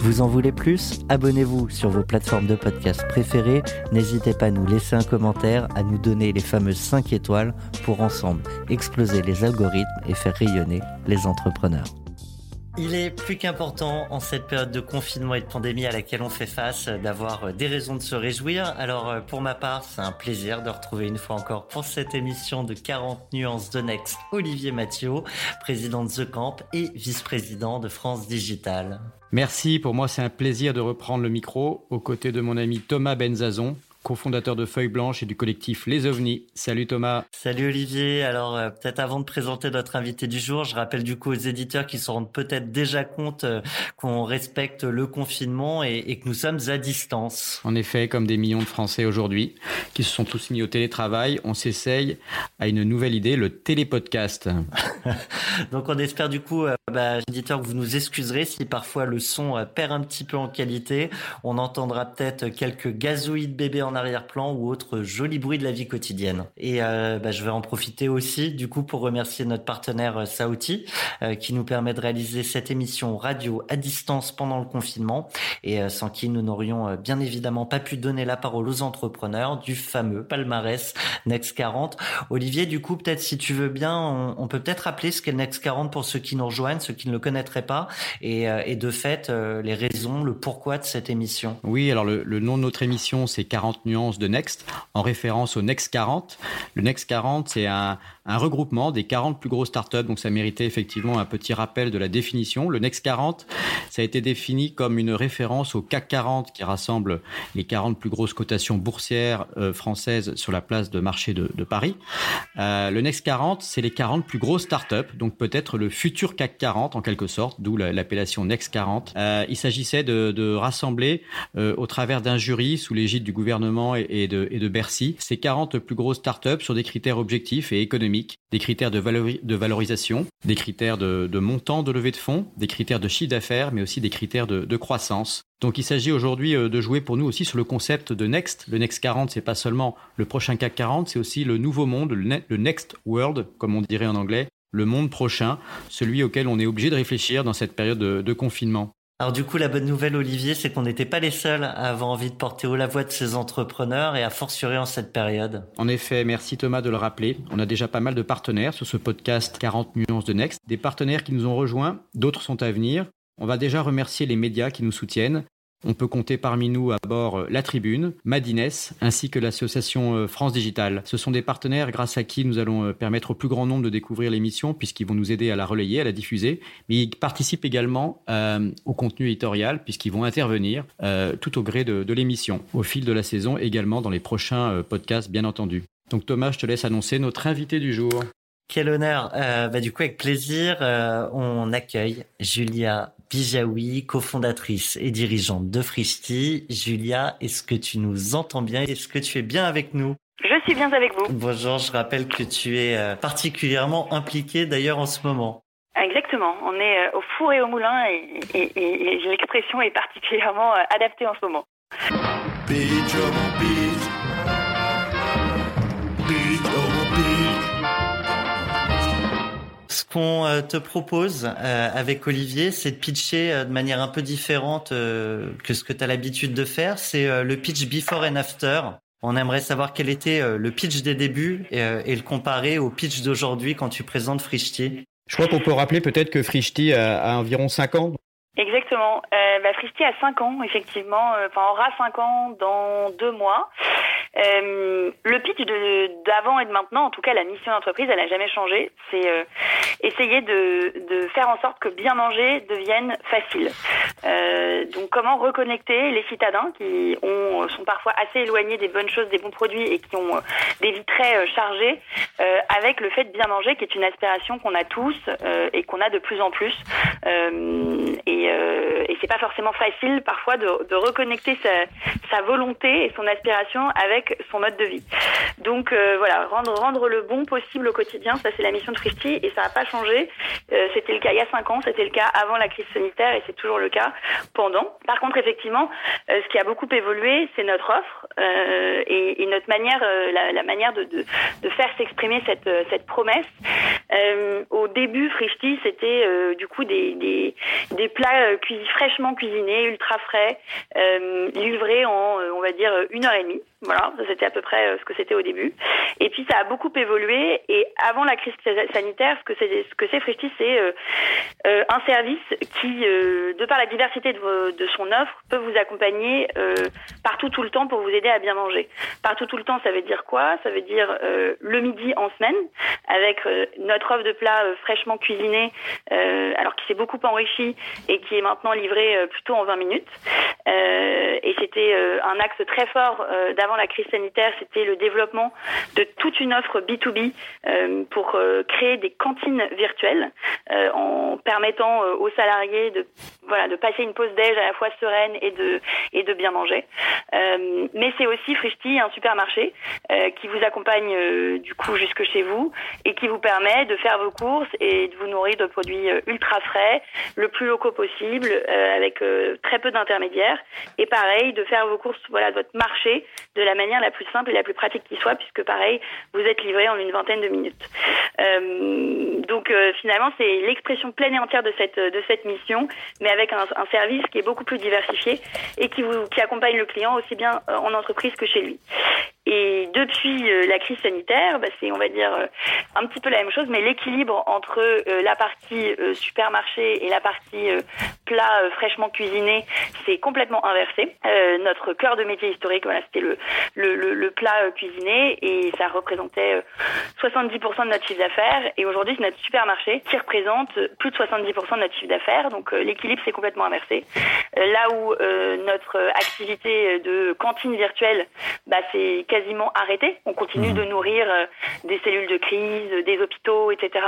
Vous en voulez plus? Abonnez-vous sur vos plateformes de podcast préférées. N'hésitez pas à nous laisser un commentaire, à nous donner les fameuses 5 étoiles pour ensemble exploser les algorithmes et faire rayonner les entrepreneurs. Il est plus qu'important en cette période de confinement et de pandémie à laquelle on fait face d'avoir des raisons de se réjouir. Alors euh, pour ma part, c'est un plaisir de retrouver une fois encore pour cette émission de 40 nuances de Next Olivier Mathieu, président de The Camp et vice-président de France Digital. Merci, pour moi c'est un plaisir de reprendre le micro aux côtés de mon ami Thomas Benzazon, cofondateur de Feuille Blanche et du collectif Les OVNI. Salut Thomas. Salut Olivier. Alors euh, peut-être avant de présenter notre invité du jour, je rappelle du coup aux éditeurs qui se rendent peut-être déjà compte euh, qu'on respecte le confinement et, et, que nous sommes à distance. En effet, comme des millions de Français aujourd'hui qui se sont tous mis au télétravail, on s'essaye à une nouvelle idée, le télépodcast. Donc on espère du coup, euh, bah, éditeurs, que vous nous excuserez si parfois le son perd un petit peu en qualité. On entendra peut-être quelques gazouilles de bébés en arrière-plan ou autre joli bruit de la vie quotidienne. Et euh, bah, je vais en profiter aussi du coup pour remercier notre partenaire euh, Saouti euh, qui nous permet de réaliser cette émission radio à distance pendant le confinement et euh, sans qui nous n'aurions bien évidemment pas pu donner la parole aux entrepreneurs du fameux palmarès Next 40. Olivier, du coup peut-être si tu veux bien, on, peut peut-être rappeler ce qu'est Next 40 pour ceux qui nous rejoignent, ceux qui ne le connaîtraient pas et, et de fait les raisons, le pourquoi de cette émission. Oui, alors le, le nom de notre émission c'est 40 nuances de Next, en référence au Next 40. Le Next 40, c'est un, un, regroupement des 40 plus grosses startups, donc ça méritait effectivement un petit rappel de la définition. Le Next 40, ça a été défini comme une référence au CAC 40 qui rassemble les 40 plus grosses cotations boursières euh, françaises sur la place de marché de, Paris. Euh, le Next 40, c'est les 40 plus grosses startups, donc peut-être le futur CAC 40 en quelque sorte, d'où l'appellation Next 40. Euh, il s'agissait de, rassembler au travers d'un jury sous l'égide du gouvernement et de Bercy ces 40 plus grosses startups sur des critères objectifs et économiques, des critères de, valori de valorisation, des critères de, montant de levée de fonds, des critères de chiffre d'affaires, mais aussi des critères de, croissance. Donc il s'agit aujourd'hui de jouer pour nous aussi sur le concept de Next. Le Next 40, c'est pas seulement le prochain CAC 40, c'est aussi le nouveau monde, le Next World, comme on dirait en anglais, le monde prochain, celui auquel on est obligé de réfléchir dans cette période de, de confinement. Alors du coup, la bonne nouvelle, Olivier, c'est qu'on n'était pas les seuls à avoir envie de porter haut la voix de ces entrepreneurs et à fortiori en cette période. En effet, merci Thomas de le rappeler. On a déjà pas mal de partenaires sur ce podcast 40 nuances de Next. Des partenaires qui nous ont rejoints, d'autres sont à venir. On va déjà remercier les médias qui nous soutiennent. On peut compter parmi nous à bord La Tribune, Madines, ainsi que l'association France Digital. Ce sont des partenaires grâce à qui nous allons permettre au plus grand nombre de découvrir l'émission, puisqu'ils vont nous aider à la relayer, à la diffuser. Mais ils participent également euh, au contenu éditorial, puisqu'ils vont intervenir euh, tout au gré de, l'émission, au fil de la saison, également dans les prochains euh, podcasts, bien entendu. Donc Thomas, je te laisse annoncer notre invité du jour. Quel honneur. Euh, bah, du coup, avec plaisir, euh, on accueille Julia Bijawi, cofondatrice et dirigeante de Frishti. Julia, est-ce que tu nous entends bien? Est-ce que tu es bien avec nous? Je suis bien avec vous. Bonjour, je rappelle que tu es euh, particulièrement impliquée d'ailleurs en ce moment. Exactement, on est au four et au moulin et, et, et, et l'expression est particulièrement adaptée en ce moment. Qu'on te propose avec Olivier, c'est de pitcher de manière un peu différente que ce que tu as l'habitude de faire. C'est le pitch before and after. On aimerait savoir quel était le pitch des débuts et, le comparer au pitch d'aujourd'hui quand tu présentes Frichti. Je crois qu'on peut rappeler peut-être que Frichti a, environ 5 ans. Exactement. Euh, bah, a 5 ans, effectivement. Enfin, aura 5 ans dans 2 mois. Euh, le pitch d'avant et de maintenant, en tout cas la mission d'entreprise, elle n'a jamais changé. C'est euh, essayer de, faire en sorte que bien manger devienne facile. Euh, donc comment reconnecter les citadins qui ont, sont parfois assez éloignés des bonnes choses, des bons produits et qui ont euh, des vies très euh, chargées avec le fait de bien manger qui est une aspiration qu'on a tous et qu'on a de plus en plus. Et c'est pas forcément facile parfois de, reconnecter sa, volonté et son aspiration avec son mode de vie. Donc euh, voilà, rendre, le bon possible au quotidien, ça c'est la mission de Fristy et ça n'a pas changé. Euh, c'était le cas il y a cinq ans, c'était le cas avant la crise sanitaire et c'est toujours le cas pendant. Par contre, effectivement, euh, ce qui a beaucoup évolué, c'est notre offre et, et, notre manière, la, manière de, faire s'exprimer cette, promesse. au début, Fristy, c'était du coup des, des, cuisinés, fraîchement cuisinés, ultra frais, livrés en, on va dire, une heure et demie. Voilà, c'était à peu près euh, ce que c'était au début. Et puis ça a beaucoup évolué. Et avant la crise sanitaire, ce que c'est, ce que c'est c'est euh, euh, un service qui, de par la diversité de, son offre, peut vous accompagner partout tout le temps pour vous aider à bien manger. Partout tout le temps, ça veut dire quoi? Ça veut dire le midi en semaine, avec notre offre de plats fraîchement cuisinés, alors qui s'est beaucoup enrichi et qui est maintenant livré plutôt en 20 minutes. et c'était un axe très fort d'avoir avant la crise sanitaire, c'était le développement de toute une offre B2B euh, pour euh, créer des cantines virtuelles euh, en permettant aux salariés de voilà de passer une pause déj à la fois sereine et de et de bien manger. mais c'est aussi Frishti, un supermarché qui vous accompagne du coup jusque chez vous et qui vous permet de faire vos courses et de vous nourrir de produits ultra frais, le plus locaux possible, avec très peu d'intermédiaires. Et pareil, de faire vos courses voilà de votre marché de la manière la plus simple et la plus pratique qui soit, puisque pareil, vous êtes livré en une vingtaine de minutes. Euh, donc euh, finalement, c'est l'expression pleine et entière de cette de cette mission, mais avec un, un, service qui est beaucoup plus diversifié et qui vous qui accompagne le client aussi bien euh, en entreprise que chez lui. Et depuis euh, la crise sanitaire, bah, c'est on va dire un petit peu la même chose, mais l'équilibre entre la partie supermarché et la partie plat fraîchement cuisiné, c'est complètement inversé. notre cœur de métier historique, voilà, c'était le, le, le, plat cuisiné et ça représentait 70% de notre chiffre d'affaires. Et aujourd'hui, c'est notre supermarché qui représente plus de 70% de notre chiffre d'affaires. Donc l'équilibre s'est complètement inversé. là où notre activité de cantine virtuelle, bah, c'est quasiment arrêté. On continue mmh. de nourrir des cellules de crise, des hôpitaux, etc.,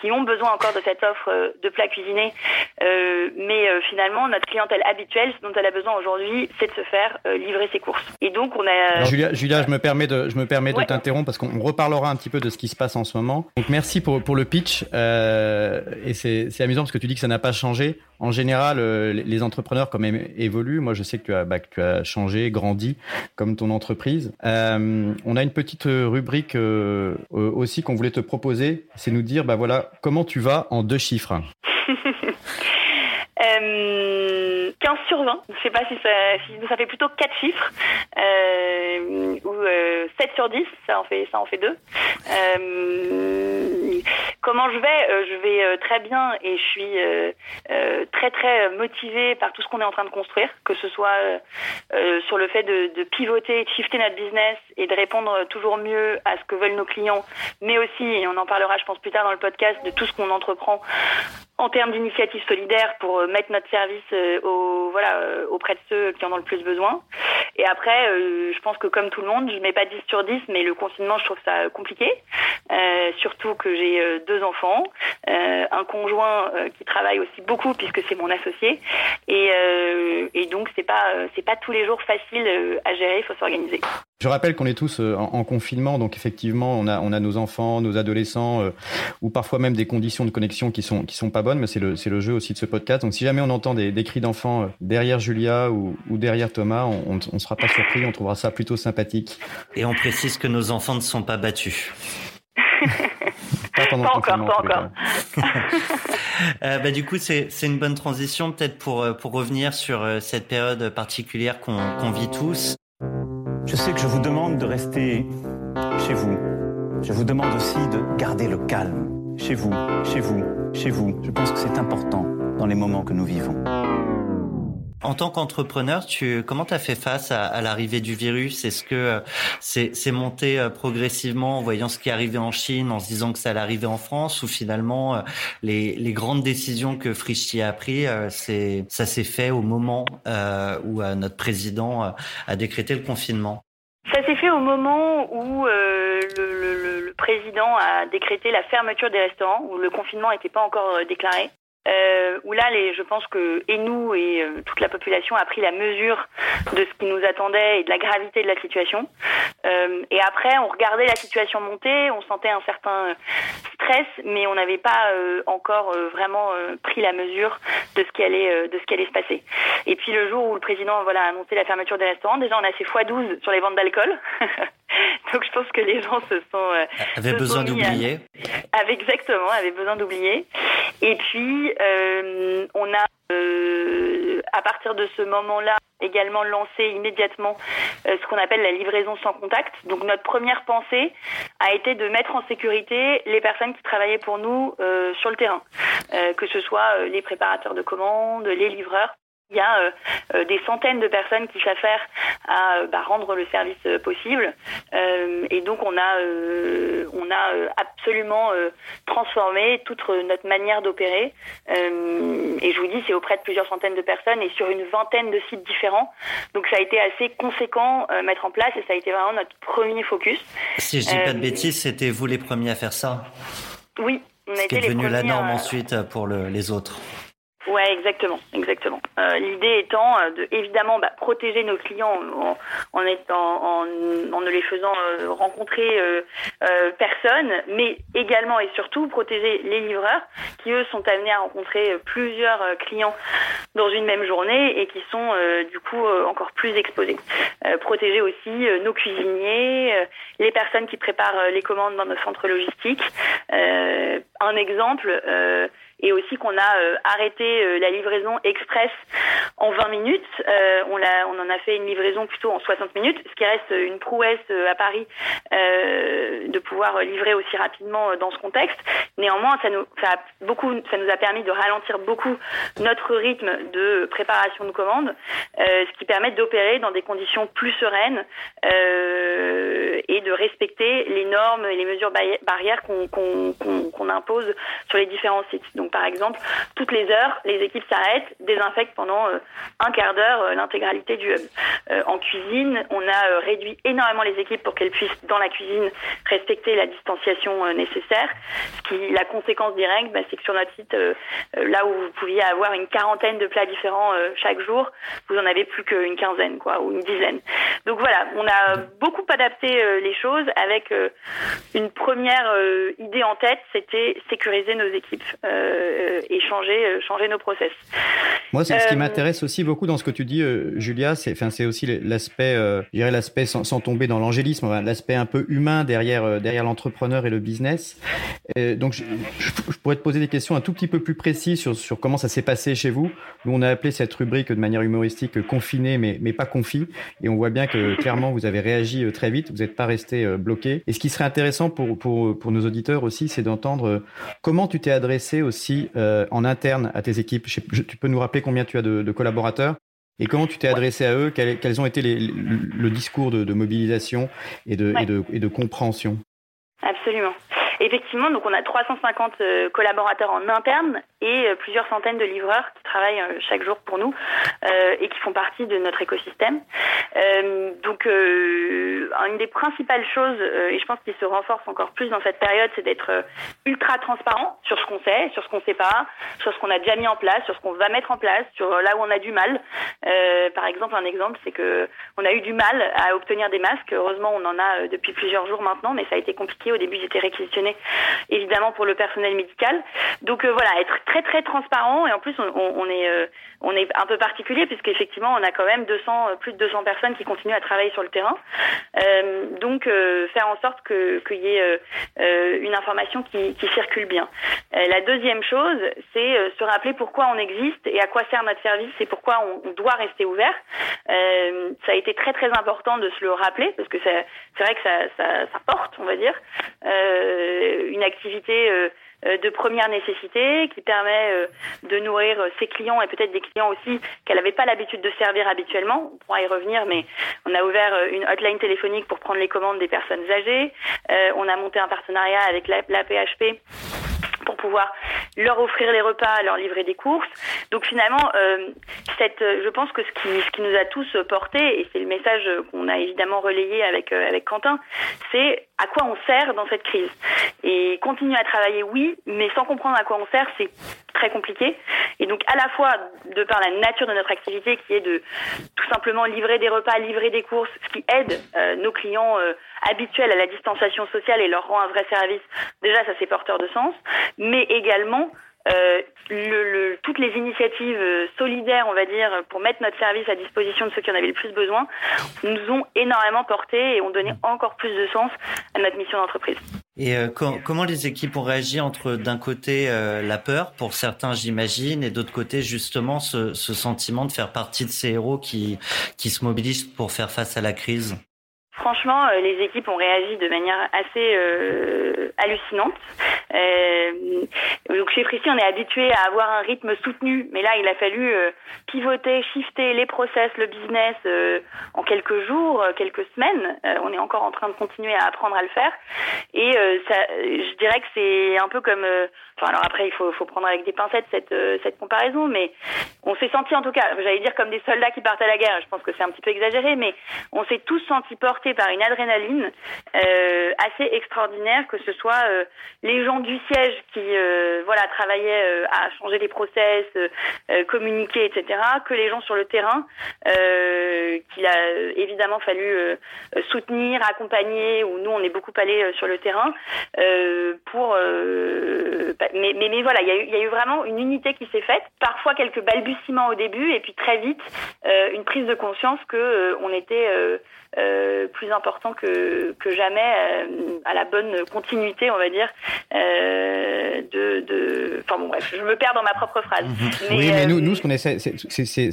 qui ont besoin encore de cette offre de plats cuisinés. mais finalement, notre clientèle habituelle, ce dont elle a besoin aujourd'hui, c'est de se faire livrer ses courses. Et donc, on a. Julia, Julia, je me permets de, je me permets de t'interrompre parce qu'on reparlera un petit peu de ce qui se passe en ce moment. Donc, merci pour, pour le pitch. Euh, et c'est amusant parce que tu dis que ça n'a pas changé. En général, euh, les entrepreneurs même évoluent. Moi, je sais que tu as, bah, que tu as changé, grandi comme ton entreprise. Euh, on a une petite rubrique euh, aussi qu'on voulait te proposer. C'est nous dire, bah voilà, comment tu vas en deux chiffres. 15 sur 20. Je sais pas si ça, si ça fait plutôt 4 chiffres euh, ou 7 euh, sur 10, ça en fait, ça en fait 2. Euh, comment je vais euh, Je vais euh, très bien et je suis très très motivée par tout ce qu'on est en train de construire, que ce soit sur le fait de, pivoter, de shifter notre business et de répondre toujours mieux à ce que veulent nos clients, mais aussi, et on en parlera je pense plus tard dans le podcast, de tout ce qu'on entreprend en termes d'initiatives solidaires pour euh, mettre notre service euh, voilà, euh, auprès de ceux qui en ont le plus besoin. Et après, je pense que comme tout le monde, je mets pas 10 sur 10, mais le confinement, je trouve ça compliqué. surtout que j'ai enfants, un conjoint qui travaille aussi beaucoup puisque c'est mon associé. Et, et donc, c'est pas, c'est pas tous les jours facile à gérer, il faut s'organiser. Je rappelle qu'on est tous en, confinement, donc effectivement, on a, on a nos enfants, nos adolescents, ou parfois même des conditions de connexion qui sont, qui sont pas bonnes, mais c'est le, le, jeu aussi de ce podcast. Donc si jamais on entend des, des cris d'enfants euh, derrière Julia ou, ou, derrière Thomas, on ne sera pas surpris, on trouvera ça plutôt sympathique. Et on précise que nos enfants ne sont pas battus. pas pendant pas le encore, confinement. pas encore. Euh, bah, du coup, c'est c'est une bonne transition peut-être pour, euh, pour revenir sur euh, cette période particulière qu'on qu'on vit tous. Je sais que je vous demande de rester chez vous. Je vous demande aussi de garder le calme. Chez vous, chez vous, chez vous. Je pense que c'est important dans les moments que nous vivons. En tant qu'entrepreneur, tu comment tu as fait face à, à l'arrivée du virus? Est-ce que euh, c'est monté euh, progressivement en voyant ce qui arrivait en Chine, en se disant que ça allait arriver en France, ou finalement euh, les, les grandes décisions que Frischti a pris, euh, c'est ça s'est fait au moment euh, où euh, notre président a décrété le confinement? Ça s'est fait au moment où le, le- le président a décrété la fermeture des restaurants, où le confinement n'était pas encore déclaré. Euh, où là, les, je pense que et nous et euh, toute la population a pris la mesure de ce qui nous attendait et de la gravité de la situation. Euh, et après, on regardait la situation monter, on sentait un certain euh, stress, mais on n'avait pas euh, encore euh, vraiment pris la mesure de ce qui allait de ce qui allait se passer. Et puis le jour où le président voilà a annoncé la fermeture des restaurants, déjà on a fait x12 sur les ventes d'alcool. Donc je pense que les gens se sont euh, avait se besoin d'oublier. exactement, avait besoin d'oublier. Et puis, euh, on a, euh, à partir de ce moment-là, également lancé immédiatement euh, ce qu'on appelle la livraison sans contact. Donc, notre première pensée a été de mettre en sécurité les personnes qui travaillaient pour nous euh, sur le terrain, Euh, que ce soit euh, les préparateurs de commandes, les livreurs. Il y a euh, euh, des centaines de personnes qui s'affairent à euh, bah, rendre le service possible. Euh, et donc on a, euh, on a absolument transformé toute notre manière d'opérer. Et je vous dis, c'est auprès de plusieurs centaines de personnes et sur une vingtaine de sites différents. Donc ça a été assez conséquent euh, mettre en place et ça a été vraiment notre premier focus. Si je dis pas de bêtises, c'était vous les premiers à faire ça? Oui, on a Ce qui été est les devenu la norme à- ensuite pour le- les autres. Ouais, exactement, exactement. Euh, L'idée étant euh, de évidemment bah, protéger nos clients en, en, en, en ne les faisant euh, rencontrer euh, euh, personne, mais également et surtout protéger les livreurs qui eux sont amenés à rencontrer euh, plusieurs clients dans une même journée et qui sont du coup encore plus exposés. Protéger aussi nos cuisiniers, les personnes qui préparent les commandes dans nos centres logistiques. Un exemple. Et aussi qu'on a euh, arrêté euh, la livraison express en 20 minutes. Euh, on, en a fait une livraison plutôt en 60 minutes, ce qui reste une prouesse à Paris de pouvoir livrer aussi rapidement dans ce contexte. Néanmoins, ça nous, a beaucoup, ça nous a permis de ralentir beaucoup notre rythme de préparation de commandes, ce qui permet d'opérer dans des conditions plus sereines et de respecter les normes et les mesures barri- barrières qu'on, impose sur les différents sites. Par exemple, toutes les heures, les équipes s'arrêtent, désinfectent pendant euh, un quart d'heure euh, l'intégralité du hub. Euh, en cuisine, on a réduit énormément les équipes pour qu'elles puissent, dans la cuisine, respecter la distanciation nécessaire. Ce qui, la conséquence directe, bah, c'est que sur notre site, là où vous pouviez avoir une quarantaine de plats différents chaque jour, vous en avez plus qu'une quinzaine, quoi, ou une dizaine. Donc voilà, on a beaucoup adapté les choses avec une première idée en tête, c'était sécuriser nos équipes et changer, euh, changer nos process. Moi, c'est ce qui Euh, m'intéresse aussi beaucoup dans ce que tu dis, euh, Julia. C'est, enfin, c'est aussi l'aspect, euh, je dirais l'aspect sans, sans tomber dans l'angélisme, l'aspect un peu humain derrière euh, derrière l'entrepreneur et le business. Euh, donc, je, je- pourrais te poser des questions un tout petit peu plus précises sur sur comment ça s'est passé chez vous. Nous, on a appelé cette rubrique de manière humoristique euh, confiné, mais mais pas confit. Et on voit bien que clairement, vous avez réagi euh, très vite. Vous n'êtes pas resté euh, bloqué. Et ce qui serait intéressant pour pour pour nos auditeurs aussi, c'est d'entendre euh, comment tu t'es adressé aussi euh, en interne à tes équipes. Je sais- je- tu peux nous rappeler combien tu as de, de collaborateurs et comment tu t'es adressé à eux? Quels, quels ont été les, le, le discours de, de mobilisation et de, Ouais. et, de, et de compréhension? Absolument. Effectivement, donc on a 350 euh, collaborateurs en interne et euh, plusieurs centaines de livreurs qui travaillent euh, chaque jour pour nous euh, et qui font partie de notre écosystème. Donc, une des principales choses, et je pense qu'il se renforce encore plus dans cette période, c'est d'être ultra transparent sur ce qu'on sait, sur ce qu'on sait pas, sur ce qu'on a déjà mis en place, sur ce qu'on va mettre en place, sur là où on a du mal. Par exemple, un exemple, c'est que on a eu du mal à obtenir des masques. Heureusement, on en a depuis plusieurs jours maintenant, mais ça a été compliqué. Au début, ils étaient réquisitionnés évidemment pour le personnel médical. Donc euh, voilà, être très très transparent et en plus on, est euh, on est un peu particulier puisqu'effectivement on a quand même 200 plus de 200 personnes qui continuent à travailler sur le terrain. Euh, donc faire en sorte que qu'il y ait une information qui, qui circule bien. la deuxième chose, c'est se rappeler pourquoi on existe et à quoi sert notre service et pourquoi on, on doit rester ouvert. ça a été très très important de se le rappeler parce que c'est vrai que ça, ça, ça, porte, on va dire, une activité euh, de première nécessité qui permet euh, de nourrir euh, ses clients et peut-être des clients aussi qu'elle n'avait pas l'habitude de servir habituellement. On pourra y revenir, mais on a ouvert une hotline téléphonique pour prendre les commandes des personnes âgées. on a monté un partenariat avec la, la PHP pour pouvoir leur offrir les repas, leur livrer des courses. Donc finalement, euh, cette, je pense que ce qui, ce qui nous a tous porté, et c'est le message qu'on a évidemment relayé avec euh, avec Quentin, c'est à quoi on sert dans cette crise. Et continuer à travailler, oui, mais sans comprendre à quoi on sert, c'est très compliqué. Et donc à la fois de par la nature de notre activité, qui est de tout simplement livrer des repas, livrer des courses, ce qui aide euh, nos clients euh, habituels à la distanciation sociale et leur rend un vrai service. Déjà, ça c'est porteur de sens, mais également euh, le, toutes les initiatives euh, solidaires, on va dire, pour mettre notre service à disposition de ceux qui en avaient le plus besoin, nous ont énormément porté et ont donné encore plus de sens à notre mission d'entreprise. Et euh, comment les équipes ont réagi entre d'un côté la peur pour certains j'imagine et d'autre côté justement ce, ce, sentiment de faire partie de ces héros qui, qui se mobilisent pour faire face à la crise? Franchement, euh, les équipes ont réagi de manière assez euh, hallucinante. Euh, donc chez Fristy, on est habitué à avoir un rythme soutenu, mais là, il a fallu euh, pivoter, shifter les process, le business en quelques jours, quelques semaines. on est encore en train de continuer à apprendre à le faire. Et ça, je dirais que c'est un peu comme... Enfin, alors après, il faut, faut prendre avec des pincettes cette, cette comparaison, mais on s'est senti en tout cas, j'allais dire comme des soldats qui partent à la guerre. Je pense que c'est un petit peu exagéré, mais on s'est tous sentis portés par une adrénaline euh, assez extraordinaire, que ce soit euh, les gens du siège qui euh, voilà travaillaient à changer les process, communiquer, etc., que les gens sur le terrain qu'il a évidemment fallu soutenir, accompagner, où nous on est beaucoup allé sur le terrain pour mais, mais, mais, voilà, il y, a eu, vraiment une unité qui s'est faite, parfois quelques balbutiements au début, et puis très vite une prise de conscience que on était euh, plus important que, que jamais euh, à la bonne continuité, on va dire, euh, de, de, Enfin bon, bref, je me perds dans ma propre phrase. Mhm. oui, mais nous, nous, ce qu'on essaie, c'est,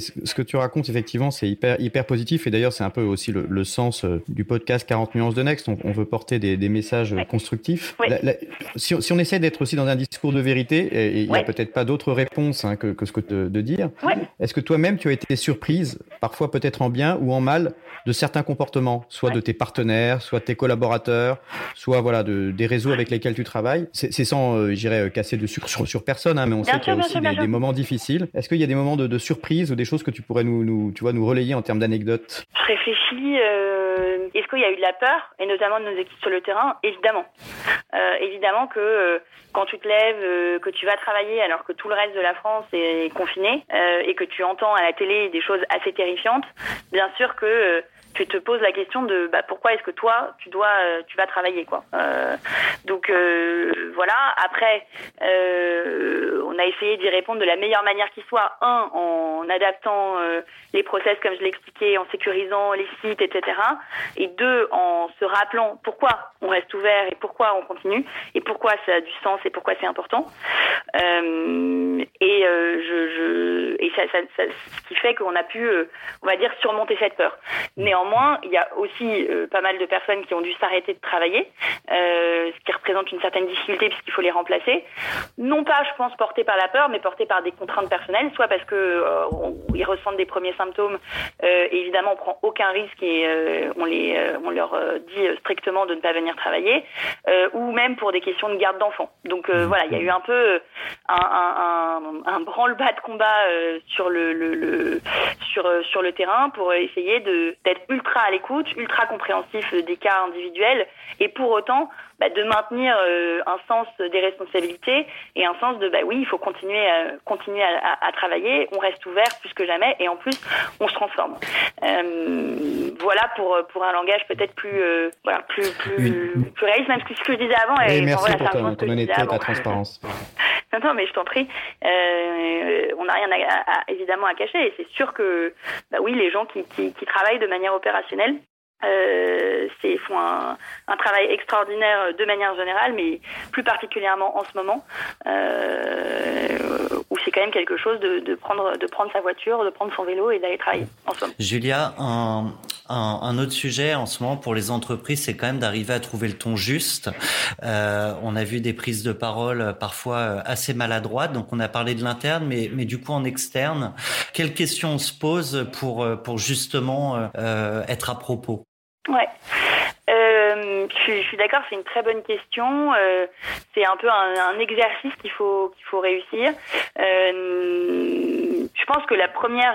ce que tu racontes, effectivement, c'est hyper, hyper positif. Et d'ailleurs, c'est un peu aussi le, sens du podcast 40 nuances de Next. On, on veut porter des, des messages constructifs. si, si, on essaie d'être aussi dans un discours de vérité, et il n'y a peut-être pas d'autre réponse hein, que, que, ce que de, de dire, est-ce que toi-même, tu as été surprise, parfois peut-être en bien ou en mal, de certains comportements soit de tes partenaires, soit de tes collaborateurs, soit voilà de, des réseaux avec lesquels tu travailles. C'est sans, euh, j'irais, euh, casser de sur, sur, personne, hein, mais on sait qu'il y a aussi des, moments difficiles. Est-ce qu'il y a des moments de, de, surprise ou des choses que tu pourrais nous, nous tu vois, nous relayer en termes d'anecdotes? Je réfléchis. Euh, est-ce qu'il y a eu de la peur, et notamment de nos équipes sur le terrain? Évidemment. Euh, évidemment que euh, quand tu te lèves, que tu vas travailler alors que tout le reste de la France est confiné et que tu entends à la télé des choses assez terrifiantes, bien sûr que tu te poses la question de bah, pourquoi est-ce que toi tu dois euh, tu vas travailler quoi. Euh, donc euh, voilà. Après on a essayé d'y répondre de la meilleure manière qui soit. Un en adaptant les process comme je l'expliquais en sécurisant les sites etc et deux en se rappelant pourquoi on reste ouvert et pourquoi on continue et pourquoi ça a du sens et pourquoi c'est important. Et je, et ça, ce qui fait qu'on a pu on va dire surmonter cette peur. Mais Néanmoins, il y a aussi euh, pas mal de personnes qui ont dû s'arrêter de travailler, euh, ce qui représente une certaine difficulté puisqu'il faut les remplacer. Non pas, je pense, portées par la peur, mais portées par des contraintes personnelles, soit parce que euh, ressentent des premiers symptômes. évidemment, on prend aucun risque et on les, on leur dit strictement de ne pas venir travailler, ou même pour des questions de garde d'enfants. Donc voilà, il y a eu un peu un, un, branle-bas de combat sur le, sur sur le terrain pour essayer de d'être ultra à l'écoute, ultra compréhensif des cas individuels, et pour autant bah, de maintenir euh, un sens des responsabilités et un sens de bah oui, il faut continuer à, continuer à, à, travailler, on reste ouvert plus que jamais, et en plus on se transforme. Euh, voilà pour pour un langage peut-être plus euh, voilà plus plus, plus réaliste, même ce que je disais avant. Et, merci pour ton, honnêteté et ta transparence. non, non, mais je t'en prie. Euh, on n'a rien à, évidemment à cacher. Et c'est sûr que, bah oui, les gens qui, qui, qui travaillent de manière opérationnelle euh, c'est font un, un, travail extraordinaire de manière générale, mais plus particulièrement en ce moment, euh, où c'est quand même quelque chose de, de, prendre de prendre sa voiture, de prendre son vélo et d'aller travailler en ce. Julia, un, un, un, autre sujet en ce moment pour les entreprises, c'est quand même d'arriver à trouver le ton juste. Euh, on a vu des prises de parole parfois assez maladroites, donc on a parlé de l'interne, mais, mais du coup en externe, quelles questions on se pose pour, pour justement euh, être à propos? Ouais. Euh, je suis, d'accord, c'est une très bonne question. Euh, c'est un peu un, exercice qu'il faut qu'il faut réussir. Euh, je pense que la première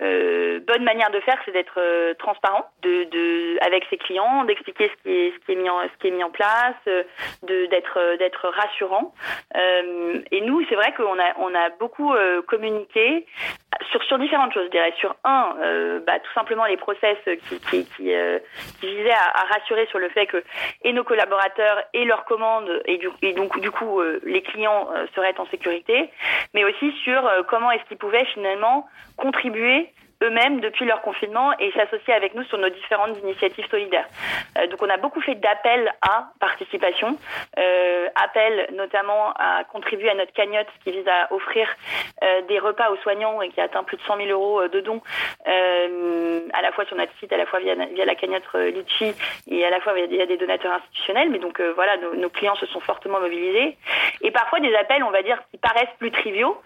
bonne manière de faire, c'est d'être transparent, de, de avec ses clients, d'expliquer ce qui est ce qui est mis en ce qui est mis en place, de d'être d'être rassurant. et nous, c'est vrai qu'on a on a beaucoup communiqué sur sur différentes choses, je dirais. Sur un, bah, tout simplement les process qui qui qui visaient à, rassurer sur le fait que et nos collaborateurs et leurs commandes et, du, et donc du coup les clients seraient en sécurité, mais aussi sur comment est-ce qu'ils pouvaient finalement contribuer eux-mêmes depuis leur confinement et s'associer avec nous sur nos différentes initiatives solidaires. Euh, donc on a beaucoup fait d'appels à participation, euh, appels notamment à contribuer à notre cagnotte qui vise à offrir euh, des repas aux soignants et qui atteint plus de 100 000 euros de dons, euh, à la fois sur notre site, à la fois via, via la cagnotte Litchi et à la fois via des donateurs institutionnels. Mais donc voilà, nos, nos, clients se sont fortement mobilisés. Et parfois des appels, on va dire, qui paraissent plus triviaux,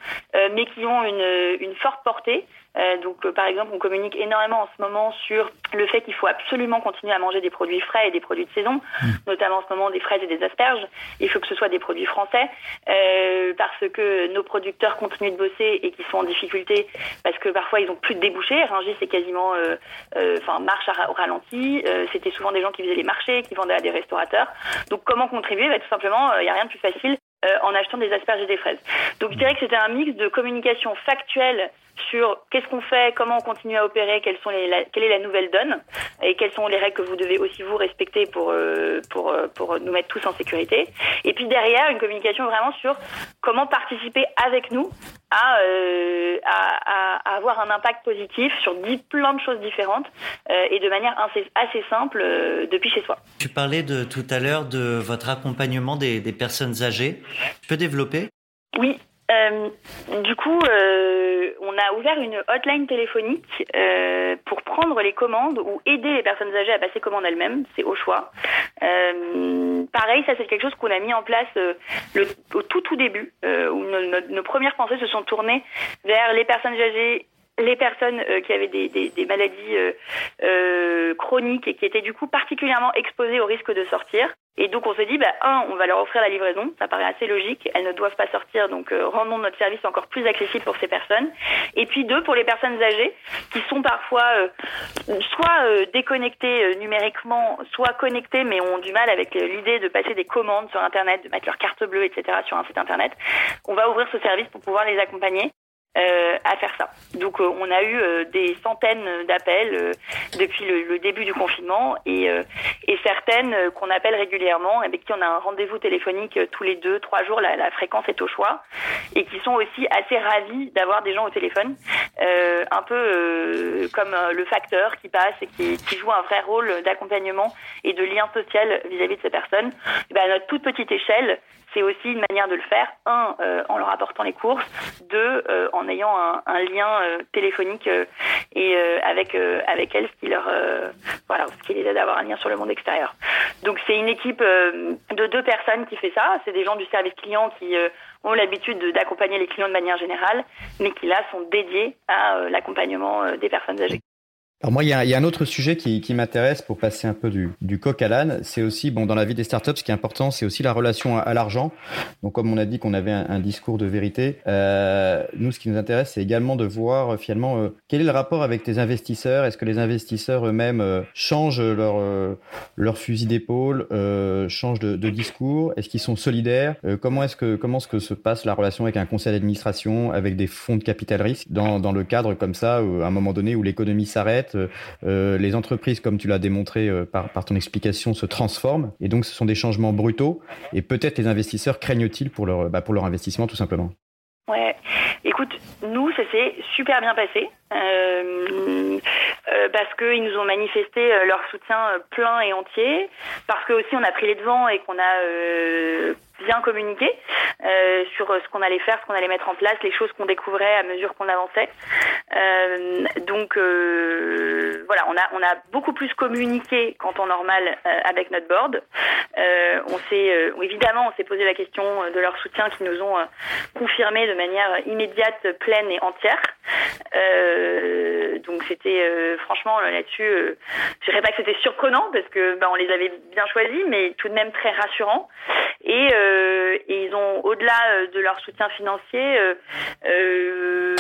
mais qui ont une, une forte portée. Euh, donc, euh, par exemple, on communique énormément en ce moment sur le fait qu'il faut absolument continuer à manger des produits frais et des produits de saison, mmh. notamment en ce moment des fraises et des asperges. Il faut que ce soit des produits français euh, parce que nos producteurs continuent de bosser et qui sont en difficulté parce que parfois ils ont plus de débouchés. Rungis c'est quasiment, euh, euh, enfin, marche au ralenti. C'était souvent des gens qui faisaient les marchés, qui vendaient à des restaurateurs. Donc, comment contribuer? Bah, Tout simplement, il n'y a rien de plus facile euh, en achetant des asperges et des fraises. Donc je dirais que c'était un mix de communication factuelle sur qu'est-ce qu'on fait, comment on continue à opérer, quelles sont les, la, quelle est la nouvelle donne et quelles sont les règles que vous devez aussi vous respecter pour euh, pour euh, pour nous mettre tous en sécurité. Et puis derrière une communication vraiment sur comment participer avec nous à, euh, à, à, avoir un impact positif sur dix, plein de choses différentes euh, et de manière assez, assez simple euh, depuis chez soi. Tu parlais de tout à l'heure de votre accompagnement des, des personnes âgées. Tu peux développer? Oui, euh, du coup, euh, on a ouvert une hotline téléphonique euh, pour prendre les commandes ou aider les personnes âgées à passer commande elles-mêmes. C'est au choix. Euh, pareil, ça c'est quelque chose qu'on a mis en place euh, le, au tout tout début, où nos, premières pensées se sont tournées vers les personnes âgées les personnes euh, qui avaient des, maladies euh, euh, chroniques et qui étaient du coup particulièrement exposées au risque de sortir. Et donc on se dit, bah, un, on va leur offrir la livraison, ça paraît assez logique, elles ne doivent pas sortir, donc euh, rendons notre service encore plus accessible pour ces personnes. Et puis deux, pour les personnes âgées, qui sont parfois soit déconnectées numériquement, soit connectées, mais ont du mal avec l'idée de passer des commandes sur Internet, de mettre leur carte bleue, etc. sur un site Internet. On va ouvrir ce service pour pouvoir les accompagner. Euh, à faire ça. Donc euh, on a eu euh, des centaines d'appels depuis le, le, début du confinement et, et certaines qu'on appelle régulièrement, avec qui on a un rendez-vous téléphonique tous les deux, trois jours, la, la, fréquence est au choix, et qui sont aussi assez ravis d'avoir des gens au téléphone, un peu comme le facteur qui passe et qui, qui joue un vrai rôle d'accompagnement et de lien social vis-à-vis -vis de ces personnes. Et ben, à notre toute petite échelle, c'est aussi une manière de le faire. Un, euh, en leur apportant les courses. Deux, euh, en ayant un, un lien euh, téléphonique et avec avec elles, ce qui leur voilà, ce qui les aide à avoir un lien sur le monde extérieur. Donc c'est une équipe de deux personnes qui fait ça. C'est des gens du service client qui ont l'habitude d'accompagner les clients de manière générale, mais qui là sont dédiés à l'accompagnement des personnes âgées. Alors moi, il y a, il y a un autre sujet qui, qui m'intéresse pour passer un peu du, du coq à l'âne. C'est aussi, bon, dans la vie des startups, ce qui est important, c'est aussi la relation à, à l'argent. Donc, comme on a dit qu'on avait un, un, discours de vérité, euh, nous, ce qui nous intéresse, c'est également de voir finalement euh, quel est le rapport avec tes investisseurs? Est-ce que les investisseurs eux-mêmes euh, changent leur euh, leur fusil d'épaule, euh, changent de, de discours? Est-ce qu'ils sont solidaires? Comment est-ce que comment est-ce que se passe la relation avec un conseil d'administration, avec des fonds de capital risque dans dans le cadre comme ça, à un moment donné où l'économie s'arrête fait, les entreprises, comme tu l'as démontré par, par, ton explication, se transforment. Et donc, ce sont des changements brutaux. Et peut-être les investisseurs craignent-ils pour leur, bah, pour leur investissement, tout simplement. Ouais, écoute, nous, ça s'est super bien passé. Euh, euh, parce qu'ils nous ont manifesté euh, leur soutien plein et entier, parce que aussi on a pris les devants et qu'on a bien communiqué euh, sur ce qu'on allait faire, ce qu'on allait mettre en place, les choses qu'on découvrait à mesure qu'on avançait. Euh, donc euh, voilà, on a on a beaucoup plus communiqué qu'en temps normal avec notre board. on s'est évidemment on s'est posé la question de leur soutien qui nous ont confirmé de manière immédiate, pleine et entière. donc c'était franchement là-dessus, je dirais pas que c'était surprenant parce que ben, on les avait bien choisis, mais tout de même très rassurant. Et euh, et ils ont, au-delà euh, de leur soutien financier, euh,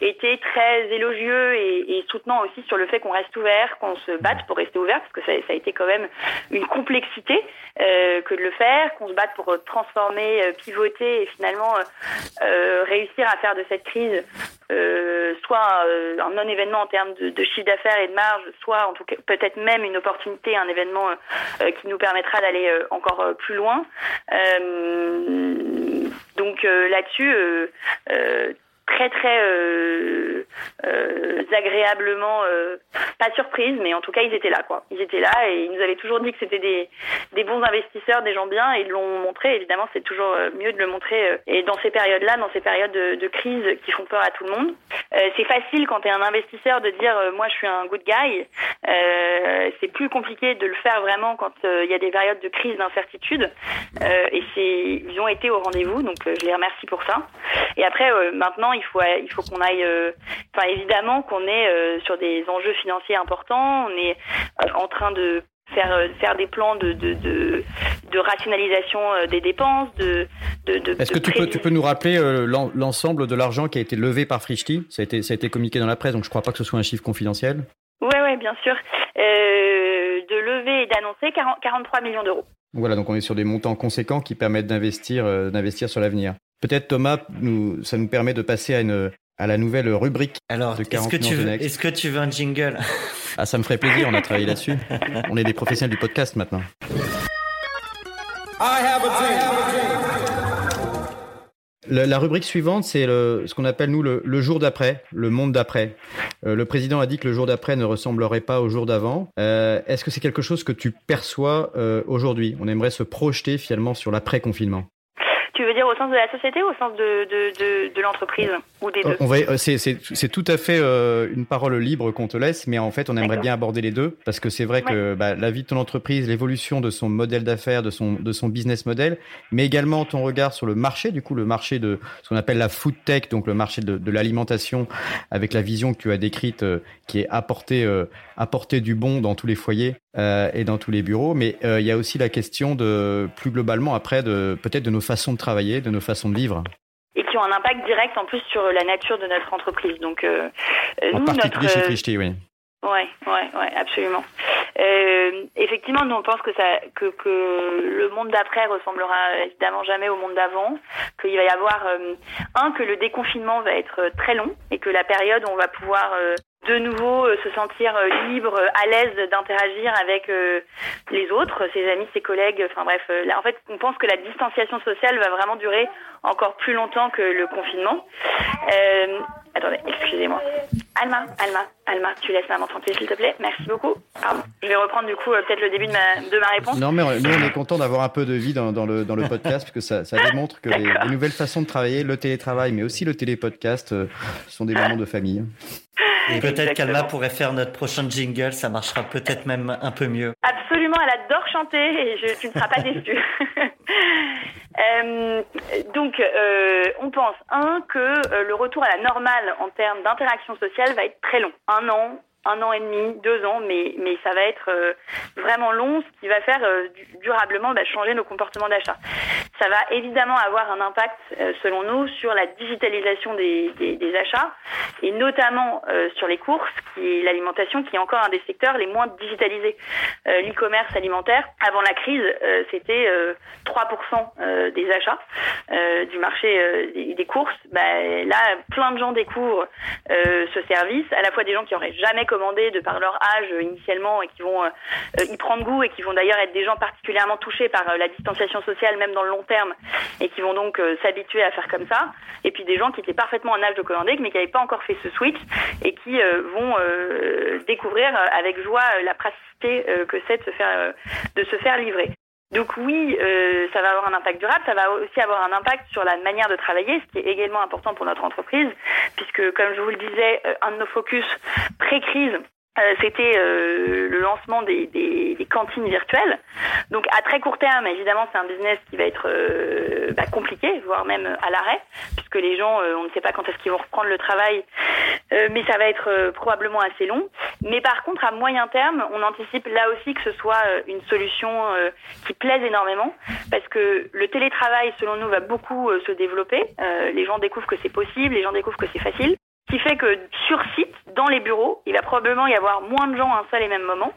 été très élogieux et, soutenant aussi sur le fait qu'on reste ouvert, qu'on se batte pour rester ouvert, parce que ça, a été quand même une complexité que de le faire, qu'on se batte pour transformer, pivoter et finalement réussir à faire de cette crise soit un non-événement en termes de, de chiffre d'affaires et de marge, soit en tout cas peut-être même une opportunité, un événement qui nous permettra d'aller encore plus loin. Euh, donc euh, là-dessus, euh, très très agréablement pas surprise mais en tout cas ils étaient là quoi. Ils étaient là et ils nous avaient toujours dit que c'était des, bons investisseurs des gens bien et ils l'ont montré. Évidemment c'est toujours mieux de le montrer et dans ces périodes là dans ces périodes de, de crise qui font peur à tout le monde c'est facile quand tu es un investisseur de dire moi je suis un good guy. C'est plus compliqué de le faire vraiment quand il y a des périodes de crise d'incertitude. Et c'est ils ont été au rendez-vous donc je les remercie pour ça. Et après maintenant il faut il faut qu'on aille euh, enfin évidemment qu'on est euh, sur des enjeux financiers importants, on est euh, en train de faire faire des plans de de, de, de rationalisation des dépenses de de, Est-ce que tu peux tu peux nous rappeler l'ensemble de l'argent qui a été levé par Frischti Ça a été ça a été communiqué dans la presse donc je crois pas que ce soit un chiffre confidentiel. Oui ouais bien sûr. de lever et d'annoncer 43 millions d'euros. Voilà, donc on est sur des montants conséquents qui permettent d'investir, d'investir sur l'avenir. Peut-être Thomas, nous, ça nous permet de passer à une à la nouvelle rubrique Alors, de est-ce que, tu veux, est-ce que tu veux un jingle? Ah, ça me ferait plaisir, on a travaillé là-dessus. On est des professionnels du podcast maintenant. La, rubrique suivante, c'est ce qu'on appelle nous le, jour d'après, le monde d'après. Euh, le président a dit que le jour d'après ne ressemblerait pas au jour d'avant. Euh, est-ce que c'est quelque chose que tu perçois euh, aujourd'hui? On aimerait se projeter finalement sur l'après-confinement. Tu veux dire sens de la société ou au sens de, de, de, l'entreprise ou des deux on va, euh, c'est, c'est, c'est tout à fait euh, une parole libre qu'on te laisse, mais en fait, on aimerait bien aborder les deux parce que c'est vrai que bah, la vie de ton entreprise, l'évolution de son modèle d'affaires, de son, de son business model, mais également ton regard sur le marché, du coup, le marché de ce qu'on appelle la food tech, donc le marché de, de l'alimentation, avec la vision que tu as décrite, euh, qui est apporter, apporter du bon dans tous les foyers et dans tous les bureaux. Mais il y a aussi la question de, plus globalement, après, de peut-être de nos façons de travailler, de nos façons de vivre et qui ont un impact direct en plus sur la nature de notre entreprise. Donc, euh, en particulier chez Frischti, oui. Ouais, ouais, ouais, absolument. Euh, effectivement, nous on pense que ça, que, que le monde d'après ressemblera évidemment jamais au monde d'avant, qu'il va y avoir euh, un que le déconfinement va être très long et que la période où on va pouvoir euh, de nouveau euh, se sentir euh, libre, euh, à l'aise d'interagir avec les autres, ses amis, ses collègues. Enfin bref, là, en fait, on pense que la distanciation sociale va vraiment durer encore plus longtemps que le confinement. Euh, attendez, excusez-moi. Alma, Alma, Alma, tu laisses maman tranquille, s'il te plaît. Merci beaucoup. Pardon. Je vais reprendre du coup peut-être le début de ma, de ma réponse. Non, mais nous, on est content d'avoir un peu de vie dans, dans, le, dans le podcast, parce que ça, ça démontre que les, les, nouvelles façons de travailler, le télétravail, mais aussi le télépodcast, sont des moments de famille. Et peut-être qu'Alma pourrait faire notre prochain jingle, ça marchera peut-être même un peu mieux. Absolument, elle adore chanter et je, tu ne seras pas déçu. euh, donc, euh, on pense, un, que euh, le retour à la normale en termes d'interaction sociale va être très long. Un an, un an et demi, deux ans, mais, mais ça va être euh, vraiment long, ce qui va faire euh, durablement bah, changer nos comportements d'achat. ça va évidemment avoir un impact, euh, selon nous, sur la digitalisation des, des, des achats et notamment euh, sur les courses, qui l'alimentation, qui est encore un des secteurs les moins digitalisés. Euh, l'e-commerce alimentaire, avant la crise, c'était 3% des achats du marché des, des, courses. Bah, là, plein de gens découvrent ce service, à la fois des gens qui auraient jamais commandé de par leur âge initialement et qui vont y prendre goût et qui vont d'ailleurs être des gens particulièrement touchés par la distanciation sociale, même dans le long terme et qui vont donc euh, s'habituer à faire comme ça. Et puis des gens qui étaient parfaitement en âge de commander mais qui n'avaient pas encore fait ce switch et qui euh, vont euh, découvrir avec joie la praticité que c'est de se faire de se faire livrer. Donc oui, ça va avoir un impact durable, ça va aussi avoir un impact sur la manière de travailler, ce qui est également important pour notre entreprise, puisque comme je vous le disais, un de nos focus pré-crise, euh, c'était euh, le lancement des, cantines virtuelles. Donc à très court terme, évidemment, c'est un business qui va être euh, bah, compliqué, voire même à l'arrêt, puisque les gens, on ne sait pas quand est-ce qu'ils vont reprendre le travail, mais ça va être probablement assez long. Mais par contre, à moyen terme, on anticipe là aussi que ce soit une solution qui plaise énormément, parce que le télétravail, selon nous, va beaucoup se développer. les gens découvrent que c'est possible, les gens découvrent que c'est facile qui fait que sur site, dans les bureaux, il va probablement y avoir moins de gens à un seul et même moment,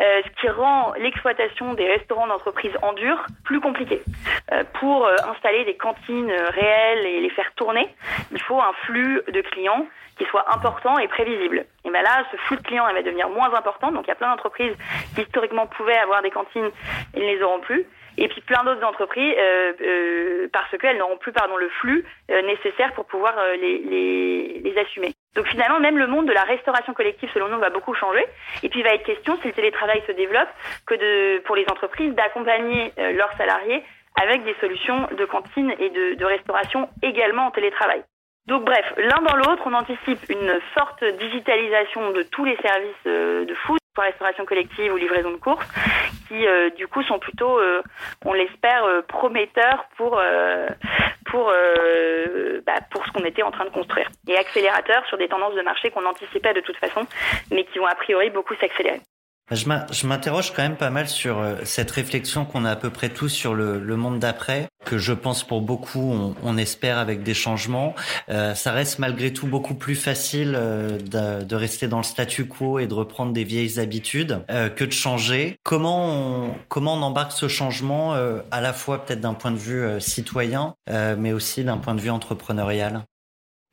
euh, ce qui rend l'exploitation des restaurants d'entreprise en dur plus compliquée. Euh, pour euh, installer des cantines réelles et les faire tourner, il faut un flux de clients qui soit important et prévisible. Et bien là, ce flux de clients va devenir moins important. Donc il y a plein d'entreprises qui historiquement pouvaient avoir des cantines, ils ne les auront plus et puis plein d'autres entreprises euh, euh, parce qu'elles n'auront plus pardon le flux euh, nécessaire pour pouvoir euh, les, les, les, assumer. Donc finalement même le monde de la restauration collective selon nous va beaucoup changer et puis il va être question si le télétravail se développe que de pour les entreprises d'accompagner euh, leurs salariés avec des solutions de cantine et de, de restauration également en télétravail. Donc bref, l'un dans l'autre, on anticipe une forte digitalisation de tous les services de food pour restauration collective ou livraison de courses, qui euh, du coup sont plutôt, euh, on l'espère, euh, prometteurs pour pour bah, pour ce qu'on était en train de construire et accélérateurs sur des tendances de marché qu'on anticipait de toute façon, mais qui vont a priori beaucoup s'accélérer. Je m'interroge quand même pas mal sur euh, cette réflexion qu'on a à peu près tous sur le, monde d'après, que je pense pour beaucoup, on, espère avec des changements. Euh, ça reste malgré tout beaucoup plus facile euh, de, rester dans le statu quo et de reprendre des vieilles habitudes que de changer. Comment on, comment on embarque ce changement à la fois peut-être d'un point de vue citoyen, mais aussi d'un point de vue entrepreneurial?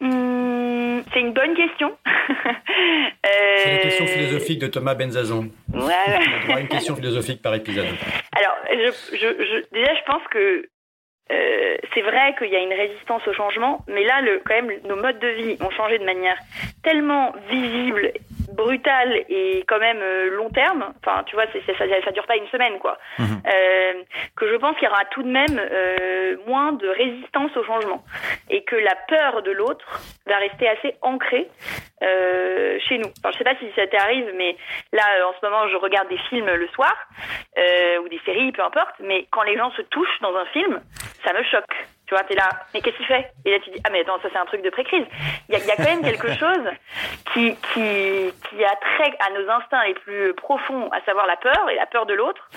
Mmh, C'est une bonne question. Philosophique de Thomas Benzazon. Ouais. une question philosophique par épisode. Alors, je, je, je, déjà, je pense que euh, c'est vrai qu'il y a une résistance au changement, mais là, le, quand même, nos modes de vie ont changé de manière tellement visible brutal et quand même euh, long terme, enfin tu vois, c'est, ça, ça dure pas une semaine quoi, mmh. euh, que je pense qu'il y aura tout de même euh, moins de résistance au changement et que la peur de l'autre va rester assez ancrée euh, chez nous. Enfin, je sais pas si ça t'arrive, mais là en ce moment je regarde des films le soir euh, ou des séries, peu importe, mais quand les gens se touchent dans un film, ça me choque. Tu vois, t'es là, mais qu'est-ce qu'il fait Et là, tu dis, ah, mais attends, ça, c'est un truc de pré-crise. Il y a, y a, quand même quelque chose qui, qui, qui a trait à nos instincts les plus profonds, à savoir la peur et la peur de l'autre.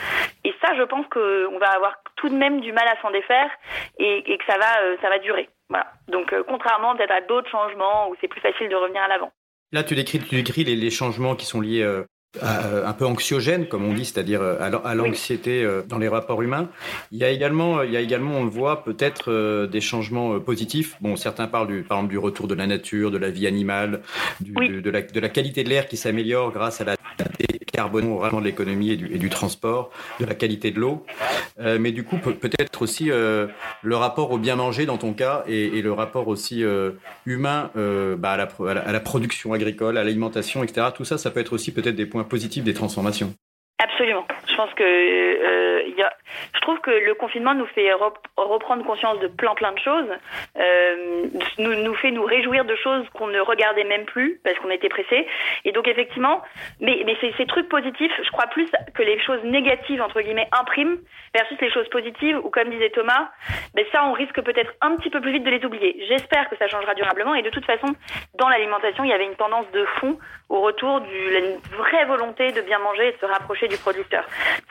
Et ça, je pense qu'on va avoir tout de même du mal à s'en défaire et, et, que ça va, euh, ça va durer. Voilà. Donc, euh, contrairement peut-être à d'autres changements où c'est plus facile de revenir à l'avant. Là, tu décris, tu décris les, les, changements qui sont liés euh, euh, un peu anxiogène, comme on dit, c'est-à-dire euh, à l'anxiété euh, dans les rapports humains. Il y a également, il y a également, on le voit, peut-être des changements positifs. Bon, certains parlent du, par exemple du retour de la nature, de la vie animale, du, oui. de, de, la, de, la, qualité de l'air qui s'améliore grâce à la décarbonation de l'économie et du, et du, transport, de la qualité de l'eau. Mais du coup, peut-être aussi le rapport au bien manger dans ton cas et, et le rapport aussi humain bah, à, la, à, la, à la production agricole, à l'alimentation, etc. Tout ça, ça peut être aussi peut-être des points positif des transformations. Absolument. Je pense que euh, je trouve que le confinement nous fait rep reprendre conscience de plein plein de choses, euh, nous, nous fait nous réjouir de choses qu'on ne regardait même plus parce qu'on était pressés. Et donc effectivement, mais, mais ces, ces trucs positifs, je crois plus que les choses négatives entre guillemets impriment versus les choses positives ou comme disait Thomas, ben ça on risque peut-être un petit peu plus vite de les oublier. J'espère que ça changera durablement et de toute façon dans l'alimentation il y avait une tendance de fond au retour d'une vraie volonté de bien manger et de se rapprocher du producteur.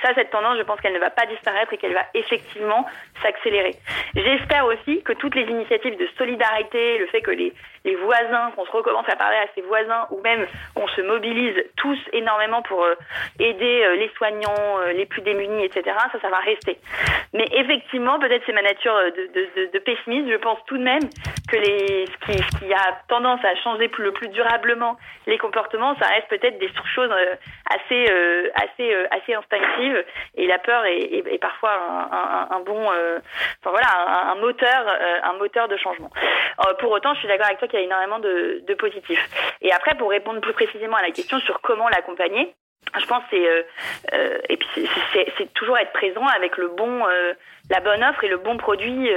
Ça, cette tendance, je pense qu'elle ne va pas disparaître et qu'elle va effectivement s'accélérer. J'espère aussi que toutes les initiatives de solidarité, le fait que les, les voisins, qu'on se recommence à parler à ses voisins, ou même qu'on se mobilise tous énormément pour euh, aider euh, les soignants, euh, les plus démunis, etc., ça, ça va rester. Mais effectivement, peut-être c'est ma nature de, de, pessimiste, je pense tout de même que les, ce, qui, ce qui a tendance à changer le plus durablement les comportements, ça reste peut-être des choses assez, assez, assez instinctives, et la peur est, est, est parfois un, bon, enfin voilà, un moteur, un moteur de changement. pour autant, je suis d'accord avec toi qu'il y a énormément de, positifs. Et après, pour répondre plus précisément à la question sur comment l'accompagner, je pense c'est euh, euh, et puis c'est toujours être présent avec le bon euh, la bonne offre et le bon produit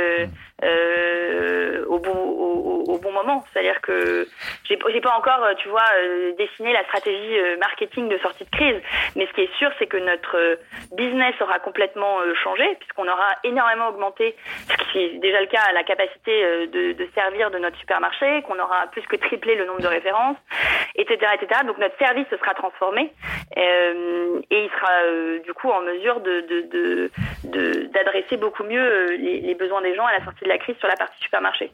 au, bon moment. C'est-à-dire que j'ai pas encore, tu vois, euh, dessiné la stratégie euh, marketing de sortie de crise, mais ce qui est sûr, c'est que notre business aura complètement changé puisqu'on aura énormément augmenté, ce qui est déjà le cas, la capacité de, de servir de notre supermarché, qu'on aura plus que triplé le nombre de références, etc., etc. Donc notre service se sera transformé et il sera du coup en mesure de d'adresser de, beaucoup mieux les, les besoins des gens à la sortie de la crise sur la partie supermarché.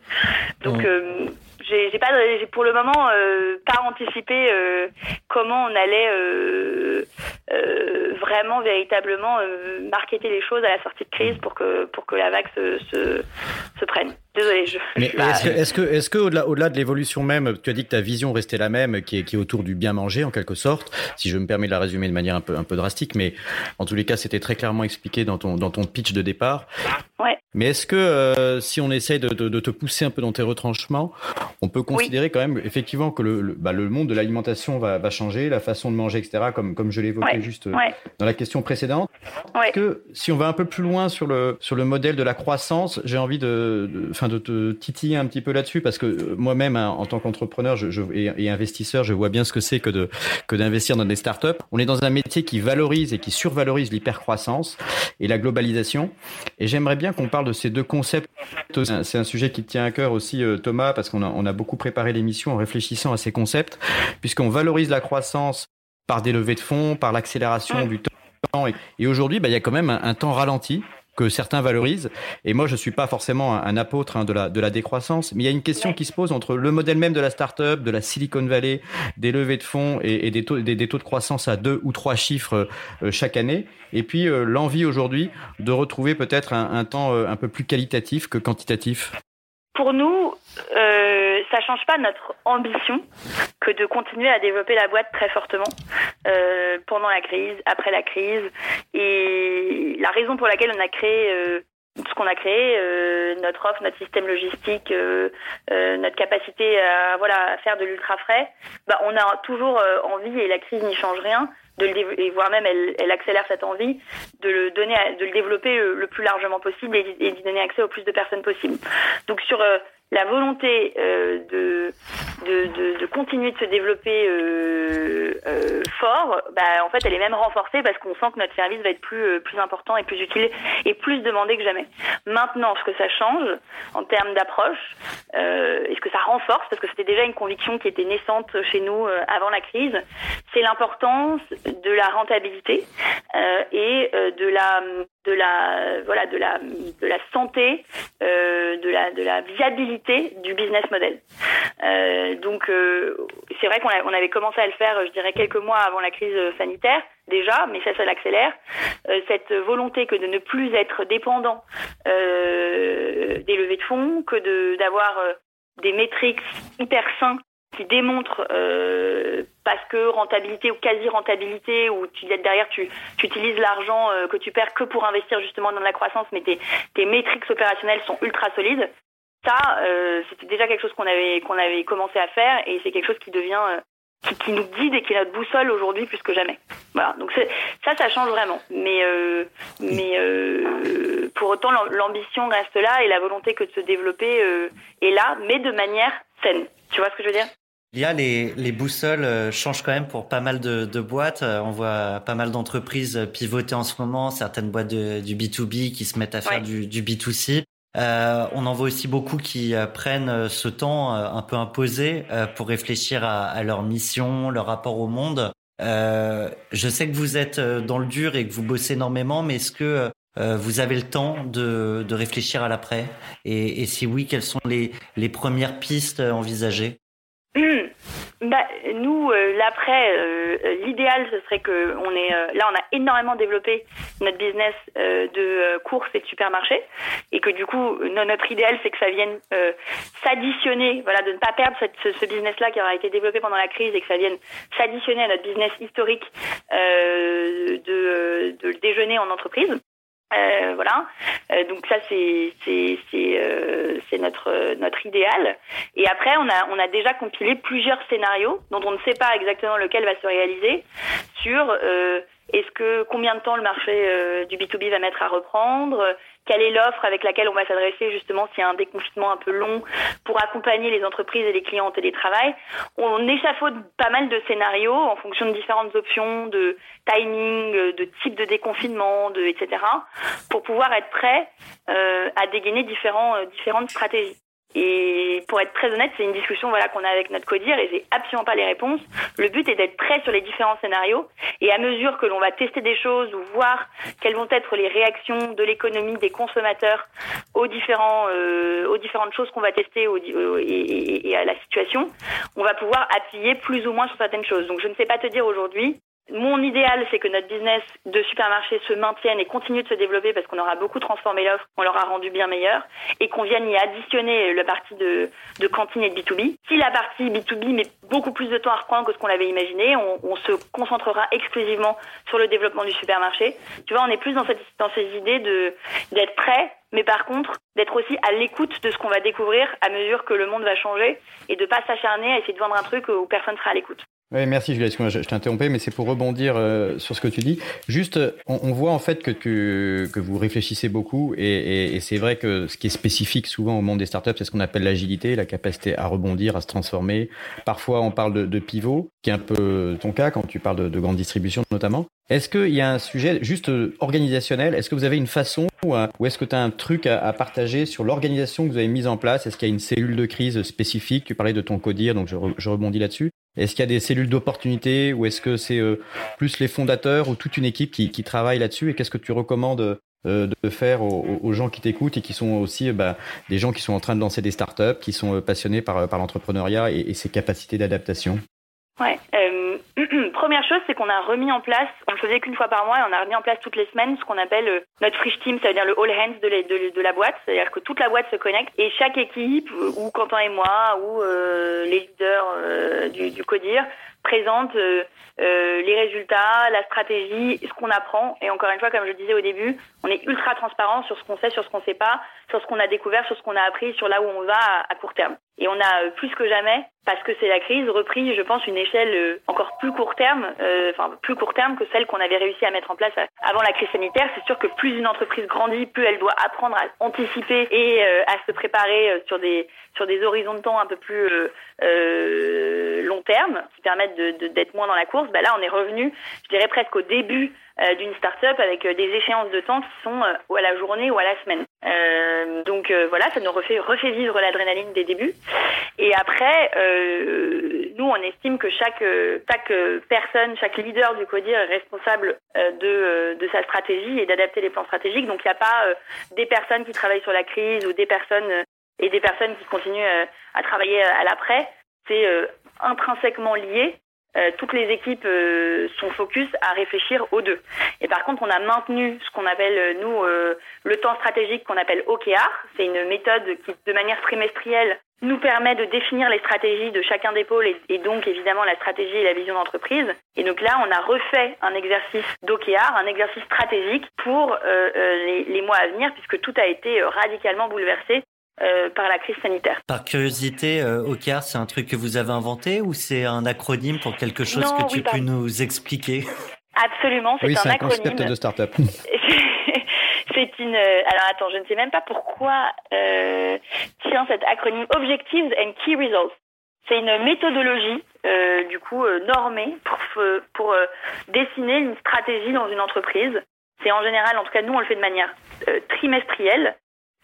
Donc, euh, j'ai pas, j'ai pour le moment euh, pas anticipé euh, comment on allait euh, euh vraiment véritablement euh, marketer les choses à la sortie de crise pour que pour que la vague se, se, se prenne. Désolé, je. Mais est-ce que, est-ce que, est-ce que au-delà, au-delà de l'évolution même, tu as dit que ta vision restait la même, qui est, qui est autour du bien manger en quelque sorte, si je me permets de la résumer de manière un peu, un peu drastique, mais en tous les cas, c'était très clairement expliqué dans ton, dans ton pitch de départ. Ouais. Mais est-ce que euh, si on essaye de, de, de, te pousser un peu dans tes retranchements, on peut considérer oui. quand même effectivement que le, le, bah, le monde de l'alimentation va, va, changer, la façon de manger, etc., comme, comme je l'évoquais ouais. juste ouais. dans la question précédente. Ouais. que si on va un peu plus loin sur le, sur le modèle de la croissance, j'ai envie de, de, fin de te titiller un petit peu là-dessus parce que euh, moi-même, hein, en tant qu'entrepreneur je, je, et, et, investisseur, je vois bien ce que c'est que, de, que d'investir dans des startups. On est dans un métier qui valorise et qui survalorise l'hypercroissance et la globalisation. Et j'aimerais bien qu'on parle de ces deux concepts. C'est un sujet qui tient à cœur aussi, euh, Thomas, parce qu'on a, a beaucoup préparé l'émission en réfléchissant à ces concepts, puisqu'on valorise la croissance par des levées de fonds, par l'accélération du temps. Et, aujourd'hui, bah, il y a quand même un temps ralenti que certains valorisent. Et moi, je suis pas forcément un, un apôtre hein, de, la, de la décroissance, mais il y a une question qui se pose entre le modèle même de la start-up, de la Silicon Valley, des levées de fonds et, et des, taux, des, des, taux de croissance à deux ou trois chiffres euh, chaque année, et puis euh, l'envie aujourd'hui de retrouver peut-être un, un temps euh, un peu plus qualitatif que quantitatif. Pour nous, euh, ça change pas notre ambition que de continuer à développer la boîte très fortement euh, pendant la crise, après la crise. Et la raison pour laquelle on a créé euh, ce qu'on a créé, euh, notre offre, notre système logistique, euh, euh, notre capacité à voilà à faire de l'ultra frais, bah, on a toujours envie et la crise n'y change rien de le et voire même elle, accélère cette envie de le donner, de le développer le, plus largement possible et, et d'y donner accès au plus de personnes possible. Donc sur euh, la volonté euh, de, de, de, de, continuer de se développer euh, euh, fort, bah, en fait, elle est même renforcée parce qu'on sent que notre service va être plus, plus important et plus utile et plus demandé que jamais. Maintenant, ce que ça change en termes d'approche, et ce que ça renforce, parce que c'était déjà une conviction qui était naissante chez nous avant la crise, c'est l'importance de la rentabilité et de la de la voilà de la de la santé euh, de la de la viabilité du business model. Euh, donc euh, c'est vrai qu'on on avait commencé à le faire je dirais quelques mois avant la crise sanitaire déjà mais ça ça l'accélère. Cette volonté que de ne plus être dépendant des levées de fonds que de d'avoir des métriques hyper sains qui démontre euh, parce que rentabilité ou quasi rentabilité ou tu derrière tu, tu utilises l'argent euh, que tu perds que pour investir justement dans la croissance mais tes, tes métriques opérationnelles sont ultra solides. Ça euh, c'était déjà quelque chose qu'on avait qu'on avait commencé à faire et c'est quelque chose qui devient euh, qui, qui, nous guide et qui est notre boussole aujourd'hui plus que jamais. Voilà. Donc ça ça change vraiment. Mais euh, mais pour autant l'ambition reste là et la volonté que de se développer est là mais de manière saine. Tu vois ce que je veux dire? Il y a les, les boussoles euh, changent quand même pour pas mal de, de boîtes. Euh, on voit pas mal d'entreprises pivoter en ce moment, certaines boîtes de, du B2B qui se mettent à faire ouais. du, du B2C. Euh, on en voit aussi beaucoup qui euh, prennent ce temps euh, un peu imposé pour réfléchir à, à, leur mission, leur rapport au monde. je sais que vous êtes dans le dur et que vous bossez énormément, mais est-ce que vous avez le temps de, de réfléchir à l'après? Et, et, si oui, quelles sont les, les premières pistes envisagées? Bah, nous, euh, l'après, euh, l'idéal, ce serait que on est euh, là, on a énormément développé notre business de course et de supermarché, et que du coup, notre idéal, c'est que ça vienne s'additionner, voilà, de ne pas perdre cette, ce, ce business-là qui aura été développé pendant la crise, et que ça vienne s'additionner à notre business historique de, de déjeuner en entreprise. Euh, voilà. Euh, donc ça c'est c'est euh, notre notre idéal. Et après on a on a déjà compilé plusieurs scénarios dont on ne sait pas exactement lequel va se réaliser sur est-ce que combien de temps le marché du B2B va mettre à reprendre quelle est l'offre avec laquelle on va s'adresser justement s'il y a un déconfinement un peu long pour accompagner les entreprises et les clients en télétravail. On échafaude pas mal de scénarios en fonction de différentes options, de timing, de type de déconfinement, de etc. pour pouvoir être prêt euh, à dégainer différents, euh, différentes stratégies. Et pour être très honnête, c'est une discussion voilà qu'on a avec notre codir et j'ai absolument pas les réponses. Le but est d'être prêt sur les différents scénarios et à mesure que l'on va tester des choses ou voir quelles vont être les réactions de l'économie des consommateurs aux différents euh, aux différentes choses qu'on va tester et, et à la situation, on va pouvoir appuyer plus ou moins sur certaines choses. Donc je ne sais pas te dire aujourd'hui mon idéal, c'est que notre business de supermarché se maintienne et continue de se développer parce qu'on aura beaucoup transformé l'offre, on l'aura rendu bien meilleur et qu'on vienne y additionner la partie de, cantine et de B2B. Si la partie B2B met beaucoup plus de temps à reprendre que ce qu'on avait imaginé, on, se concentrera exclusivement sur le développement du supermarché. Tu vois, on est plus dans, cette, dans ces idées d'être prêt mais par contre d'être aussi à l'écoute de ce qu'on va découvrir à mesure que le monde va changer et de pas s'acharner à essayer de vendre un truc où personne sera à l'écoute. Oui, merci Julie, je, je t'ai mais c'est pour rebondir euh, sur ce que tu dis. Juste, on, on voit en fait que, que, que, vous réfléchissez beaucoup et, et, et c'est vrai que ce qui est spécifique souvent au monde des startups, c'est ce qu'on appelle l'agilité, la capacité à rebondir, à se transformer. Parfois, on parle de, de pivot, qui est un peu ton cas quand tu parles de, de grande distribution notamment. Est-ce qu'il y a un sujet juste euh, organisationnel Est-ce que vous avez une façon ou, ou est-ce que tu as un truc à, à partager sur l'organisation que vous avez mise en place? Est-ce qu'il y a une cellule de crise spécifique? Tu parlais de ton codir, donc je, je rebondis là-dessus. Est-ce qu'il y a des cellules d'opportunité ou est-ce que c'est euh, plus les fondateurs ou toute une équipe qui, travaille là-dessus? Et qu'est-ce que tu recommandes euh, de faire aux, gens qui t'écoutent et qui sont aussi bah, des gens qui sont en train de lancer des startups, qui sont euh, passionnés par, l'entrepreneuriat et, ses capacités d'adaptation? Ouais. Euh, première chose, c'est qu'on a remis en place, on le faisait qu'une fois par mois, et on a remis en place toutes les semaines ce qu'on appelle euh, notre Frisch Team, ça veut dire le all hands de, de la boîte, c'est-à-dire que toute la boîte se connecte et chaque équipe, ou Quentin et moi, ou euh, les leaders euh, du, du CODIR, présente euh, euh, les résultats, la stratégie, ce qu'on apprend. Et encore une fois, comme je disais au début, on est ultra transparent sur ce qu'on sait, sur ce qu'on sait pas, sur ce qu'on a découvert, sur ce qu'on a appris, sur là où on va à, court terme. Et on a euh, plus que jamais, parce que c'est la crise, repris, je pense, une échelle euh, encore plus court terme, euh, enfin plus court terme que celle qu'on avait réussi à mettre en place avant la crise sanitaire. C'est sûr que plus une entreprise grandit, plus elle doit apprendre à anticiper et à se préparer sur des sur des horizons de temps un peu plus euh, long terme, qui permettent d'être de, d'être moins dans la course. Bah là, on est revenu, je dirais presque au début euh, d'une start-up avec euh, des échéances de temps qui sont euh, ou à la journée ou à la semaine. Euh, donc voilà, ça nous refait, refait vivre l'adrénaline des débuts. Et après, nous, on estime que chaque, chaque personne, chaque leader du CODIR est responsable de, de sa stratégie et d'adapter les plans stratégiques. Donc il n'y a pas des personnes qui travaillent sur la crise ou des personnes et des personnes qui continuent à travailler à l'après. C'est intrinsèquement lié euh, toutes les équipes euh, sont focus à réfléchir aux deux. Et par contre, on a maintenu ce qu'on appelle, euh, nous, euh, le temps stratégique qu'on appelle OKR. C'est une méthode qui, de manière trimestrielle, nous permet de définir les stratégies de chacun des pôles et, donc évidemment la stratégie et la vision d'entreprise. Et donc là, on a refait un exercice d'OKR, un exercice stratégique pour les, les, mois à venir puisque tout a été radicalement bouleversé euh, par la crise sanitaire. Par curiosité, euh, OKR, c'est un truc que vous avez inventé ou c'est un acronyme pour quelque chose non, que oui, tu peux nous expliquer? Absolument, c'est oui, un, un acronyme. concept de start-up. c'est une. Alors attends, je ne sais même pas pourquoi euh, tient cet acronyme Objectives and Key Results. C'est une méthodologie, euh, du coup, euh, normée pour, pour euh, dessiner une stratégie dans une entreprise. C'est en général, en tout cas, nous, on le fait de manière euh, trimestrielle.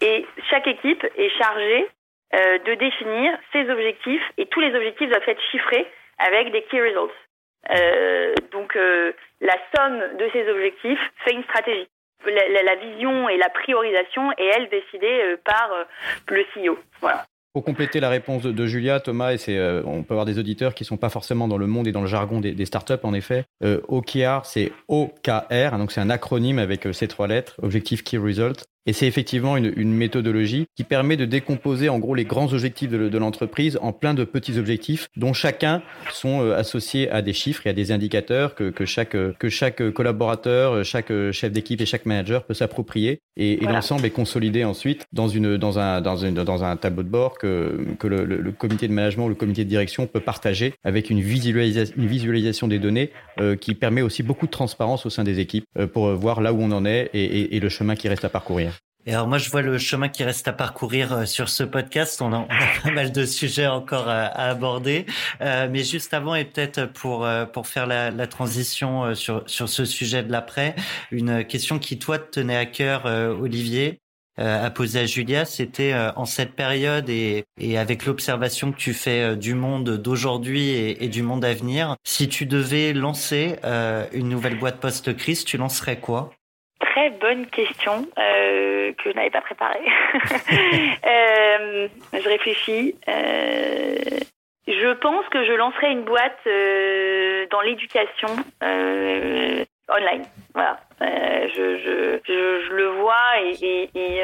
Et chaque équipe est chargée euh, de définir ses objectifs et tous les objectifs doivent être chiffrés avec des key results. Euh, donc euh, la somme de ces objectifs fait une stratégie. la, vision et la priorisation est elle décidée par le CEO. Voilà. Pour compléter la réponse de, Julia, Thomas, et c'est, on peut avoir des auditeurs qui sont pas forcément dans le monde et dans le jargon des, startups, en effet. OKR, c'est OKR, hein, donc c'est un acronyme avec ces trois lettres, Objective Key Result. Et c'est effectivement une, une, méthodologie qui permet de décomposer en gros les grands objectifs de, de l'entreprise en plein de petits objectifs dont chacun sont euh, associés à des chiffres et à des indicateurs que, que chaque, que chaque collaborateur, chaque chef d'équipe et chaque manager peut s'approprier. Et, l'ensemble est consolidé ensuite dans, une, dans, un, dans, une, dans un tableau de bord que, que le, le, comité de management ou le comité de direction peut partager avec une, visualisation, une visualisation des données euh, qui permet aussi beaucoup de transparence au sein des équipes euh, pour voir là où on en est et, et, et le chemin qui reste à parcourir. Et alors moi, je vois le chemin qui reste à parcourir euh, sur ce podcast. On a, pas mal de sujets encore à, à aborder, euh, mais juste avant et peut-être pour euh, pour faire la, la, transition euh, sur sur ce sujet de l'après, une question qui toi te tenait à cœur, Olivier. à poser à Julia, c'était en cette période et, et avec l'observation que tu fais du monde d'aujourd'hui et, et, du monde à venir, si tu devais lancer une nouvelle boîte post-crise, tu lancerais quoi? Très bonne question euh, que je n'avais pas préparée. euh, je réfléchis. Euh, je pense que je lancerai une boîte dans l'éducation online. Voilà. Je, le vois et, et,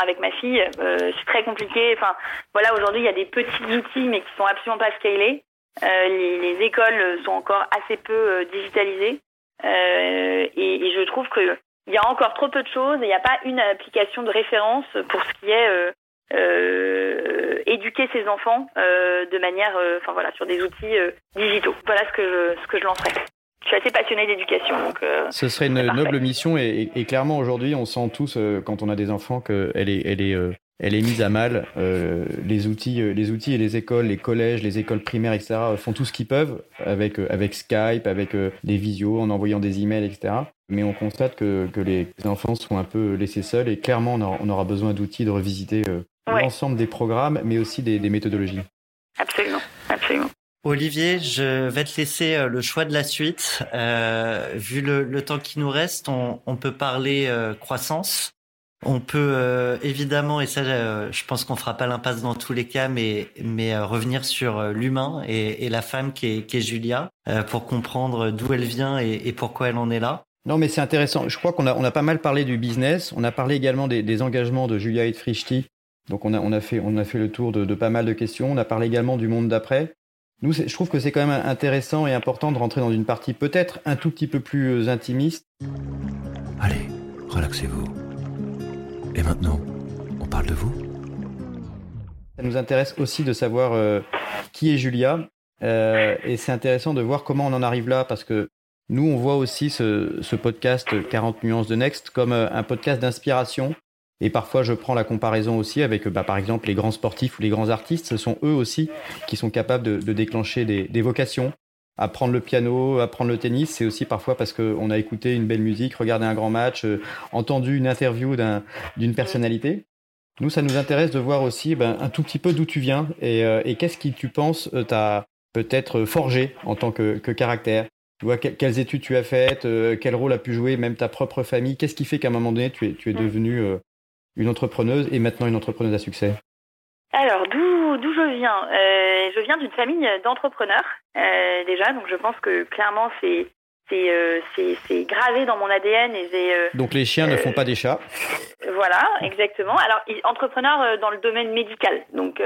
avec ma fille, c'est très compliqué. Enfin voilà, aujourd'hui il y a des petits outils mais qui sont absolument pas scalés. Les, les, écoles sont encore assez peu digitalisées. Et, je trouve que il y a encore trop peu de choses et il n'y a pas une application de référence pour ce qui est euh, euh, éduquer ses enfants euh, de manière, euh, enfin voilà, sur des outils euh, digitaux. Voilà ce que je, ce que je lancerai. Je suis assez passionnée d'éducation, donc. ce serait une noble mission et, et, et clairement aujourd'hui, on sent tous quand on a des enfants qu'elle est, elle est elle est mise à mal. Euh, les outils, euh, les outils et les écoles, les collèges, les écoles primaires, etc. font tout ce qu'ils peuvent avec euh, avec Skype, avec euh, des visios, en envoyant des emails, etc. Mais on constate que, que les enfants sont un peu laissés seuls et clairement on aura, on aura besoin d'outils de revisiter ouais. l'ensemble des programmes, mais aussi des, des méthodologies. Absolument, absolument. Olivier, je vais te laisser le choix de la suite. Euh, vu le, le, temps qui nous reste, on, on peut parler euh, croissance. On peut euh, évidemment, et ça, euh, je pense qu'on fera pas l'impasse dans tous les cas, mais mais euh, revenir sur euh, l'humain et, et, la femme qui est, qui est Julia euh, pour comprendre d'où elle vient et, et, pourquoi elle en est là. Non, mais c'est intéressant. Je crois qu'on a on a pas mal parlé du business. On a parlé également des, des engagements de Julia et de Frischti. Donc on a on a fait on a fait le tour de, de pas mal de questions. On a parlé également du monde d'après. Nous, je trouve que c'est quand même intéressant et important de rentrer dans une partie peut-être un tout petit peu plus intimiste. Allez, relaxez-vous. Et maintenant, on parle de vous Ça nous intéresse aussi de savoir euh, qui est Julia. Euh, et c'est intéressant de voir comment on en arrive là, parce que nous, on voit aussi ce, podcast 40 nuances de Next comme euh, un podcast d'inspiration. Et parfois, je prends la comparaison aussi avec, bah, par exemple, les grands sportifs ou les grands artistes. Ce sont eux aussi qui sont capables de, déclencher des, des vocations, apprendre le piano, apprendre le tennis, c'est aussi parfois parce qu'on a écouté une belle musique, regardé un grand match, euh, entendu une interview d'une un, personnalité. Nous, ça nous intéresse de voir aussi ben, un tout petit peu d'où tu viens et, euh, qu'est-ce qui, tu penses, euh, t'a peut-être forgé en tant que caractère. Tu vois, que, quelles études tu as faites, euh, quel rôle a pu jouer même ta propre famille? Qu'est-ce qui fait qu'à un moment donné, tu es, tu es devenue euh, une entrepreneuse et maintenant une entrepreneuse à succès? Alors, d'où d'où je viens? Euh, Je viens d'une famille d'entrepreneurs déjà, donc je pense que clairement c'est c'est c'est gravé dans mon ADN et j'ai. Donc les chiens ne font pas des chats. Voilà, exactement. Alors entrepreneurs euh, dans le domaine médical, donc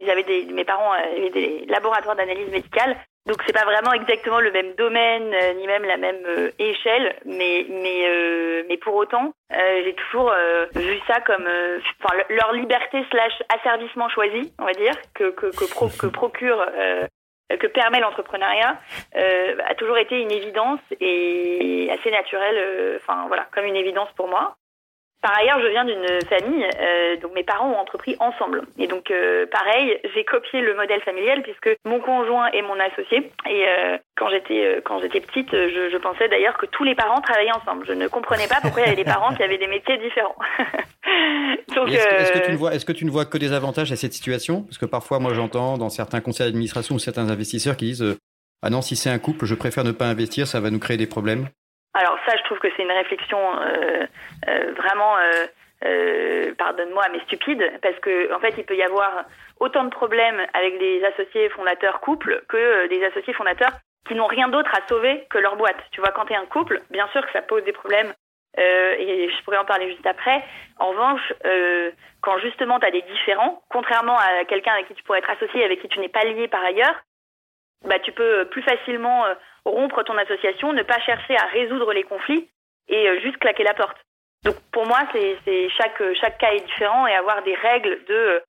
ils avaient des mes parents avaient des laboratoires d'analyse médicale donc c'est pas vraiment exactement le même domaine euh, ni même la même euh, échelle, mais mais euh, mais pour autant j'ai toujours vu ça comme leur liberté slash asservissement choisi, on va dire que que que, que procure que permet l'entrepreneuriat a toujours été une évidence et assez naturelle, enfin voilà comme une évidence pour moi. Par ailleurs, je viens d'une famille, euh, donc mes parents ont entrepris ensemble. Et donc, euh, pareil, j'ai copié le modèle familial puisque mon conjoint est mon associé. Et euh, quand j'étais euh, quand j'étais petite, je, je pensais d'ailleurs que tous les parents travaillaient ensemble. Je ne comprenais pas pourquoi il y avait des parents qui avaient des métiers différents. donc, est-ce, que, est-ce que tu ne vois est-ce que tu ne vois que des avantages à cette situation? Parce que parfois, moi, j'entends dans certains conseils d'administration ou certains investisseurs qui disent ah non, si c'est un couple, je préfère ne pas investir, ça va nous créer des problèmes. Alors ça, je trouve que c'est une réflexion vraiment, pardonne-moi, mais stupide, parce que en fait, il peut y avoir autant de problèmes avec des associés fondateurs couples que des associés fondateurs qui n'ont rien d'autre à sauver que leur boîte. Tu vois, quand tu un couple, bien sûr que ça pose des problèmes euh, et je pourrais en parler juste après. En revanche, euh, quand justement tu des différends, contrairement à quelqu'un avec qui tu pourrais être associé, avec qui tu n'es pas lié par ailleurs, bah, tu peux plus facilement euh, rompre ton association, ne pas chercher à résoudre les conflits et euh, juste claquer la porte. Donc pour moi, c'est chaque chaque cas est différent et avoir des règles de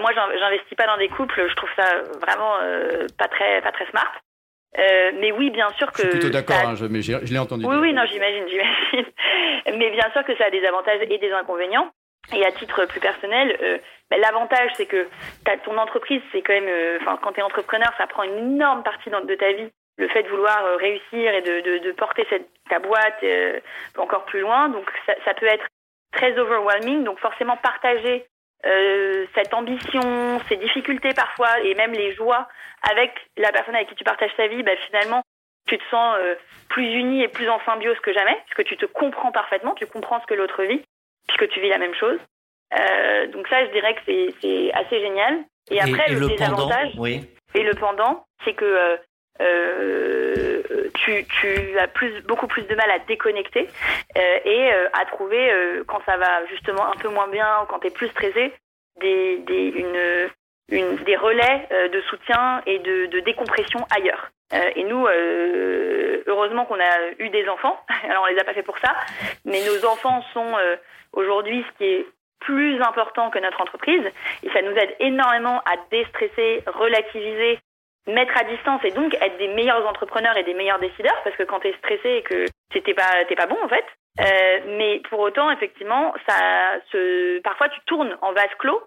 moi j'investis pas dans des couples, je trouve ça vraiment pas très pas très smart. Euh, mais oui, bien sûr que. Je suis plutôt d'accord, hein, je, je, l'ai entendu. Oui, oui, non, j'imagine, j'imagine. mais bien sûr que ça a des avantages et des inconvénients. Et à titre plus personnel, euh, ben, l'avantage, c'est que ton entreprise, c'est quand même, euh, enfin, quand tu es entrepreneur, ça prend une énorme partie de ta vie. Le fait de vouloir euh, réussir et de, de, de porter cette, ta boîte encore plus loin. Donc, ça, ça peut être très overwhelming. Donc, forcément, partager euh, cette ambition, ces difficultés parfois et même les joies avec la personne avec qui tu partages ta vie, bah, finalement, tu te sens euh, plus uni et plus en symbiose que jamais, puisque tu te comprends parfaitement, tu comprends ce que l'autre vit, puisque tu vis la même chose. Euh, donc ça, je dirais que c'est assez génial. Et après, le, désavantage et le pendant, c'est que euh, tu, tu, as plus, beaucoup plus de mal à déconnecter euh, et euh, à trouver, quand ça va justement un peu moins bien quand tu es plus stressé, des, des, une, une, des relais de soutien et de, de décompression ailleurs. et nous, heureusement qu'on a eu des enfants, alors on les a pas fait pour ça, mais nos enfants sont aujourd'hui ce qui est plus important que notre entreprise et ça nous aide énormément à déstresser, relativiser mettre à distance et donc être des meilleurs entrepreneurs et des meilleurs décideurs parce que quand tu es stressé et que t'es pas pas bon en fait euh, mais pour autant effectivement ça se parfois tu tournes en vase clos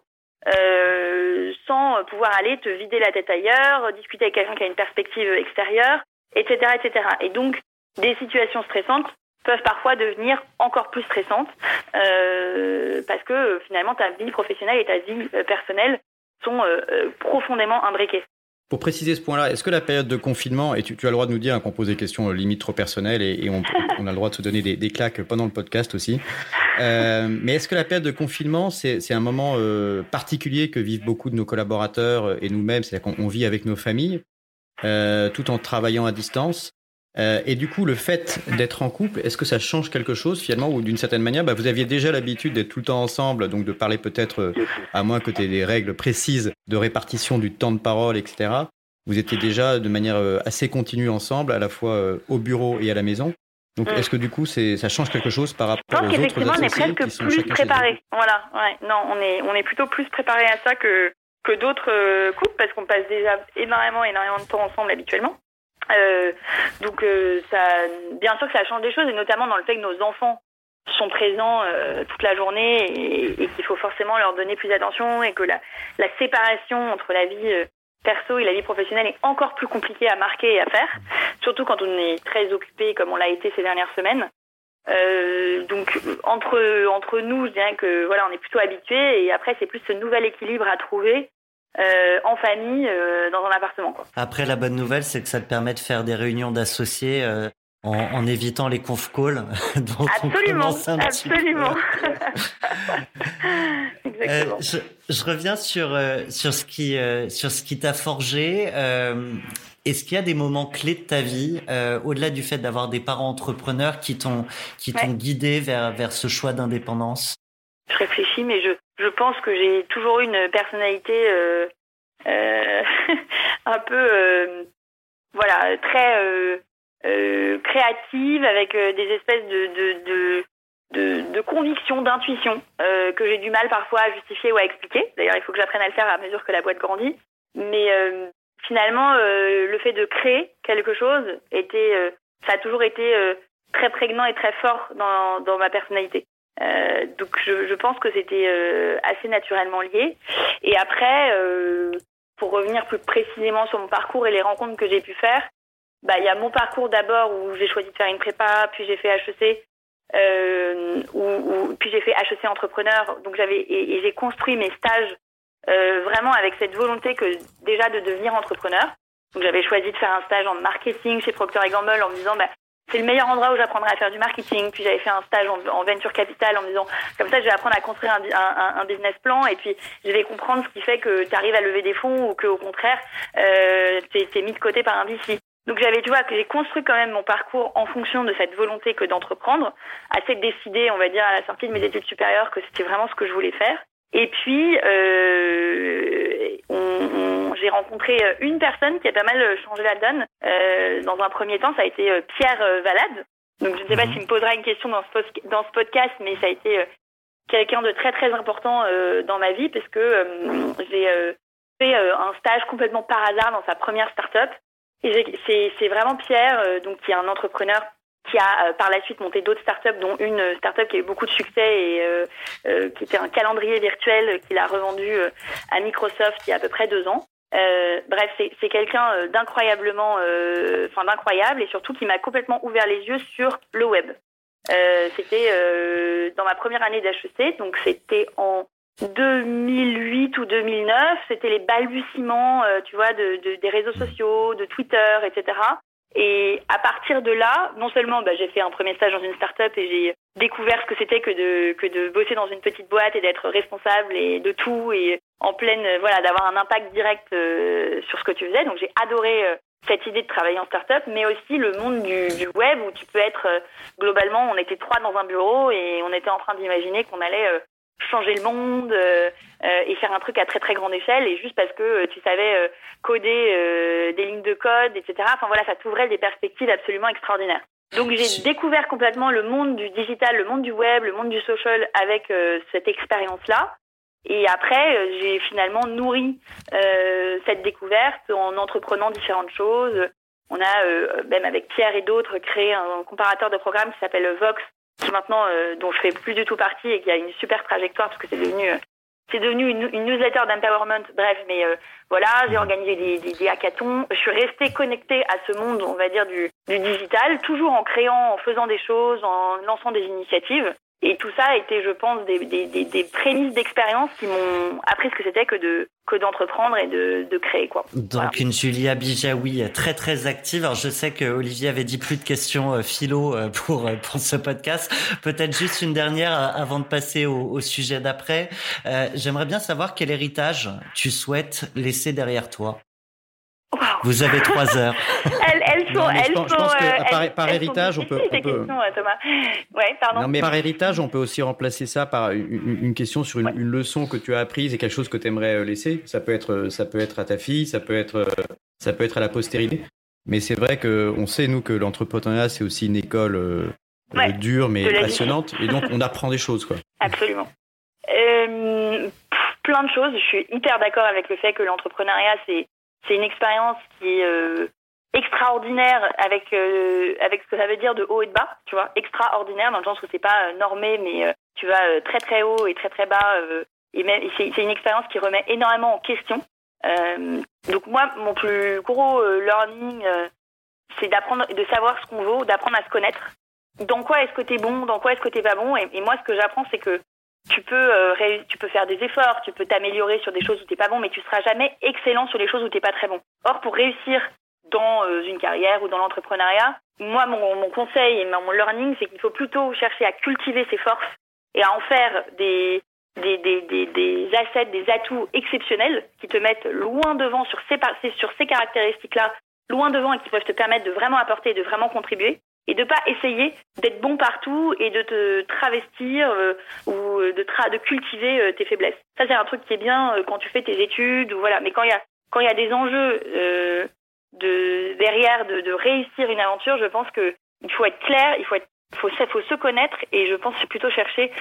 euh, sans pouvoir aller te vider la tête ailleurs discuter avec quelqu'un qui a une perspective extérieure etc etc et donc des situations stressantes peuvent parfois devenir encore plus stressantes euh, parce que finalement ta vie professionnelle et ta vie euh, personnelle sont euh, profondément imbriquées. Pour préciser ce point-là, est-ce que la période de confinement, et tu, as le droit de nous dire hein, qu'on pose des questions euh, limite trop personnelles et, on, a le droit de se donner des, claques pendant le podcast aussi, euh, mais est-ce que la période de confinement, c'est un moment euh, particulier que vivent beaucoup de nos collaborateurs et nous-mêmes, c'est-à-dire qu'on vit avec nos familles, tout en travaillant à distance euh, et du coup, le fait d'être en couple, est-ce que ça change quelque chose finalement ou d'une certaine manière, bah, vous aviez déjà l'habitude d'être tout le temps ensemble, donc de parler peut-être, euh, à moins que tu aies des règles précises de répartition du temps de parole, etc. Vous étiez déjà de manière euh, assez continue ensemble, à la fois au bureau et à la maison. Donc, est-ce que du coup, ça change quelque chose par rapport aux autres associés on est presque plus préparé. Voilà, ouais. Non, on est, on est plutôt plus préparé à ça que que d'autres couples parce qu'on passe déjà énormément, énormément de temps ensemble habituellement. Euh, donc euh, ça, bien sûr que ça change des choses, et notamment dans le fait que nos enfants sont présents euh, toute la journée et, et qu'il faut forcément leur donner plus d'attention et que la, la séparation entre la vie euh, perso et la vie professionnelle est encore plus compliquée à marquer et à faire, surtout quand on est très occupé comme on l'a été ces dernières semaines. Euh, donc entre entre nous, je dirais que voilà, on est plutôt habitués et après c'est plus ce nouvel équilibre à trouver euh, en famille euh, dans un appartement. Quoi. Après, la bonne nouvelle, c'est que ça te permet de faire des réunions d'associés euh, en, en, évitant les conf calls. absolument, on absolument. Exactement. Je, je, reviens sur sur ce qui sur ce qui t'a forgé. Est-ce qu'il y a des moments clés de ta vie, au-delà du fait d'avoir des parents entrepreneurs qui t'ont qui t'ont guidé vers vers ce choix d'indépendance? Je réfléchis, mais je je pense que j'ai toujours eu une personnalité euh, euh, un peu, euh, voilà, très euh, euh, créative, avec des espèces de, de, de de, de conviction, d'intuition, euh, que j'ai du mal parfois à justifier ou à expliquer. D'ailleurs, il faut que j'apprenne à le faire à mesure que la boîte grandit. Mais euh, finalement, euh, le fait de créer quelque chose était, ça a toujours été très prégnant et très fort dans, dans ma personnalité. Euh, donc je, je, pense que c'était euh, assez naturellement lié. Et après, euh, pour revenir plus précisément sur mon parcours et les rencontres que j'ai pu faire, bah il y a mon parcours d'abord où j'ai choisi de faire une prépa, puis j'ai fait HEC, euh, ou, puis j'ai fait HEC entrepreneur. Donc j'avais et, et j'ai construit mes stages euh, vraiment avec cette volonté que déjà de devenir entrepreneur. Donc j'avais choisi de faire un stage en marketing chez Procter Gamble en me disant bah c'est le meilleur endroit où j'apprendrai à faire du marketing. Puis j'avais fait un stage en, venture capital en me disant, comme ça, je vais apprendre à construire un, business plan et puis je vais comprendre ce qui fait que tu arrives à lever des fonds ou que au contraire, euh, t'es mis de côté par un VC. Donc j'avais, tu vois, que j'ai construit quand même mon parcours en fonction de cette volonté que d'entreprendre, assez décidé, on va dire, à la sortie de mes études supérieures que c'était vraiment ce que je voulais faire. Et puis, euh, on, j'ai rencontré une personne qui a pas mal changé la donne. Euh, dans un premier temps, ça a été euh, Pierre euh, Valade. Donc je ne sais pas mhm. s'il me posera une question dans ce, dans ce podcast, mais ça a été euh, quelqu'un de très très important dans ma vie parce que j'ai fait un stage complètement par hasard dans sa première start-up. Et c'est vraiment Pierre, donc qui est un entrepreneur qui a par la suite monté d'autres startups, dont une startup qui a eu beaucoup de succès et euh, qui était un calendrier virtuel qu'il a revendu à Microsoft il y a à peu près deux ans. Euh, bref, c'est quelqu'un d'incroyablement, enfin d'incroyable et surtout qui m'a complètement ouvert les yeux sur le web. c'était dans ma première année d'HEC, donc c'était en 2008 ou 2009, c'était les balbutiements, tu vois, de, de, des réseaux sociaux, de Twitter, etc. Et à partir de là, non seulement bah, j'ai fait un premier stage dans une start-up et j'ai découvert ce que c'était que de, que de bosser dans une petite boîte et d'être responsable et de tout et en pleine, voilà, d'avoir un impact direct euh, sur ce que tu faisais. Donc j'ai adoré euh, cette idée de travailler en start-up, mais aussi le monde du, du web où tu peux être, euh, globalement, on était trois dans un bureau et on était en train d'imaginer qu'on allait changer le monde euh, euh, et faire un truc à très très grande échelle et juste parce que euh, tu savais coder des lignes de code, etc. Enfin voilà, ça t'ouvrait des perspectives absolument extraordinaires. Donc j'ai découvert complètement le monde du digital, le monde du web, le monde du social avec cette expérience-là. Et après, j'ai finalement nourri cette découverte en entreprenant différentes choses. On a, même avec Pierre et d'autres, créé un comparateur de programmes qui s'appelle Vox, qui maintenant euh, dont je fais plus du tout partie et qui a une super trajectoire parce que c'est devenu euh, c'est devenu une, newsletter d'empowerment, bref, mais euh, voilà, j'ai organisé des, des, des, hackathons. Je suis restée connectée à ce monde, on va dire, du, du digital, toujours en créant, en faisant des choses, en lançant des initiatives. Et tout ça a été, je pense, des, des, des, des prémices d'expérience qui m'ont appris ce que c'était que de que d'entreprendre et de, de créer quoi. Donc une Julia Bijawi très très active. Alors je sais que Olivier avait dit plus de questions euh, philo euh, pour euh, pour ce podcast. Peut-être juste une dernière avant de passer au, au sujet d'après. Euh, J'aimerais bien savoir quel héritage tu souhaites laisser derrière toi. Vous avez trois heures. elles, je pense, sont, que euh, par, elles, par elles héritage, on peut, on peut... Questions, Thomas. Ouais, pardon. Non, mais par héritage, on peut aussi remplacer ça par une, une question sur une, ouais. une, leçon que tu as apprise et quelque chose que tu aimerais euh, laisser. Ça peut être, ça peut être à ta fille, ça peut être, euh, ça peut être à la postérité. Mais c'est vrai que on sait nous que l'entrepreneuriat c'est aussi une école euh, ouais, dure mais passionnante et donc on apprend des choses quoi. Absolument. Euh, plein de choses. Je suis hyper d'accord avec le fait que l'entrepreneuriat c'est c'est une expérience qui est euh, extraordinaire avec euh, avec ce que ça veut dire de haut et de bas, tu vois, extraordinaire dans le sens où c'est pas euh, normé, mais euh, tu vas euh, très très haut et très très bas, euh, et même c'est une expérience qui remet énormément en question. donc moi, mon plus gros learning, c'est d'apprendre, de savoir ce qu'on vaut, d'apprendre à se connaître. Dans quoi est-ce que t'es bon, dans quoi est-ce que t'es pas bon, et, moi ce que j'apprends, c'est que tu peux, euh, tu peux faire des efforts, tu peux t'améliorer sur des choses où t'es pas bon, mais tu seras jamais excellent sur les choses où t'es pas très bon. Or, pour réussir dans euh, une carrière ou dans l'entrepreneuriat, moi, mon, mon conseil et mon learning, c'est qu'il faut plutôt chercher à cultiver ses forces et à en faire des, des, des, des, des assets, des atouts exceptionnels qui te mettent loin devant sur ces, sur ces caractéristiques-là, loin devant et qui peuvent te permettre de vraiment apporter de vraiment contribuer et de pas essayer d'être bon partout et de te travestir euh, ou de tra de cultiver euh, tes faiblesses. Ça c'est un truc qui est bien euh, quand tu fais tes études ou voilà, mais quand il y a quand il y a des enjeux euh, de derrière de, de réussir une aventure, je pense que il faut être clair, il faut être faut, faut se connaître et je pense plutôt chercher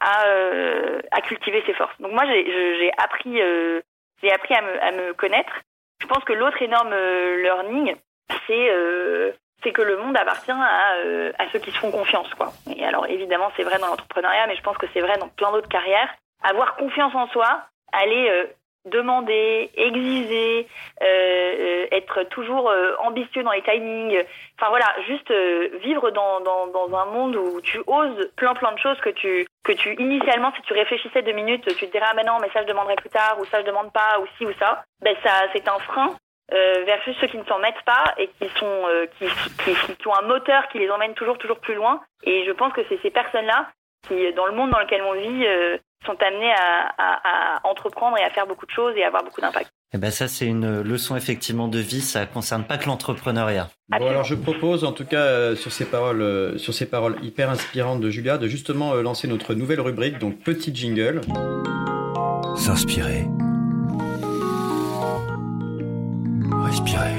à, euh, à cultiver ses forces. Donc moi j'ai appris euh, j'ai appris à me, à me connaître. Je pense que l'autre énorme learning c'est c'est que le monde appartient à, euh, à ceux qui se font confiance, quoi. Et alors évidemment, c'est vrai dans l'entrepreneuriat, mais je pense que c'est vrai dans plein d'autres carrières. Avoir confiance en soi, aller euh, demander, exiger, euh, être toujours euh, ambitieux dans les timings. Enfin voilà, juste euh, vivre dans, dans, dans un monde où tu oses plein plein de choses que tu que tu initialement si tu réfléchissais deux minutes, tu te dirais ah mais non mais ça je demanderai plus tard ou ça je demande pas ou ci ou ça. Ben ça c'est un frein versus ceux qui ne s'en mettent pas et qui sont qui, qui, qui, ont un moteur qui les emmène toujours toujours plus loin. Et je pense que c'est ces personnes-là qui, dans le monde dans lequel on vit, sont amenés à, à, à, entreprendre et à faire beaucoup de choses et à avoir beaucoup d'impact. Eh ben ça c'est une leçon effectivement de vie, ça concerne pas que l'entrepreneuriat. Bon alors je propose en tout cas euh, sur ces paroles euh, sur ces paroles hyper inspirantes de Julia de justement euh, lancer notre nouvelle rubrique donc petit jingle. S'inspirer. Respirer.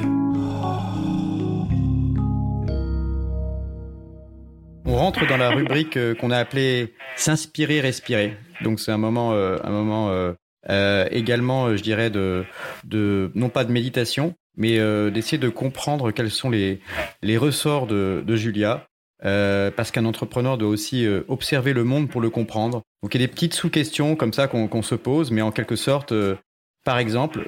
On rentre dans la rubrique qu'on a appelée s'inspirer respirer. Donc c'est un moment un moment euh, également, euh, je dirais, de, de, non pas de méditation, mais euh, d'essayer de comprendre quels sont les, les ressorts de, de Julia. Euh, parce qu'un entrepreneur doit aussi observer le monde pour le comprendre. Donc il y a des petites sous-questions comme ça qu'on se pose, mais en quelque sorte, par exemple,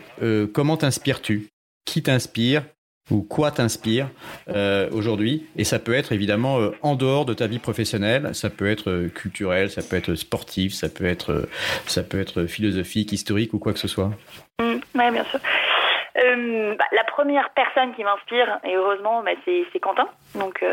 comment t'inspires-tu? Qui t'inspire? Ou quoi t'inspire euh, aujourd'hui Et ça peut être évidemment euh, en dehors de ta vie professionnelle, ça peut être euh, culturel, ça peut être sportif, ça peut être, ça peut être philosophique, historique ou quoi que ce soit. Mmh, oui, bien sûr. Bah, la première personne qui m'inspire, et heureusement, bah, c'est Quentin. Donc,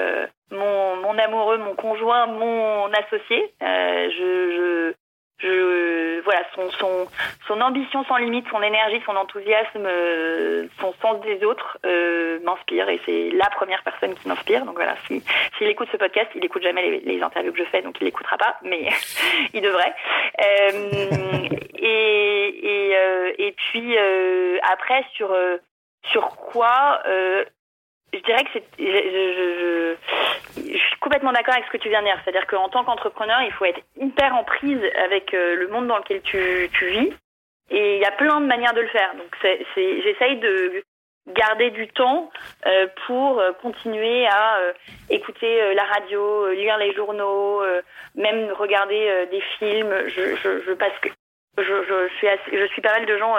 mon, amoureux, mon conjoint, mon associé. je je voilà son son son ambition sans limite, son énergie, son enthousiasme, euh, son sens des autres euh, m'inspire et c'est la première personne qui m'inspire. Donc voilà, si s'il écoute ce podcast, il écoute jamais les, les, interviews que je fais, donc il l'écoutera pas, mais il devrait. Euh, et et euh, et puis euh, après sur sur quoi je dirais que c'est, je, je, je, suis complètement d'accord avec ce que tu viens de dire. C'est-à-dire qu'en tant qu'entrepreneur, il faut être hyper en prise avec euh, le monde dans lequel tu, tu vis. Et il y a plein de manières de le faire. Donc, c'est, c'est, j'essaye de garder du temps euh, pour euh, continuer à écouter la radio, lire les journaux, même regarder des films. Je, je, je je, je, suis assez, je suis pas mal de gens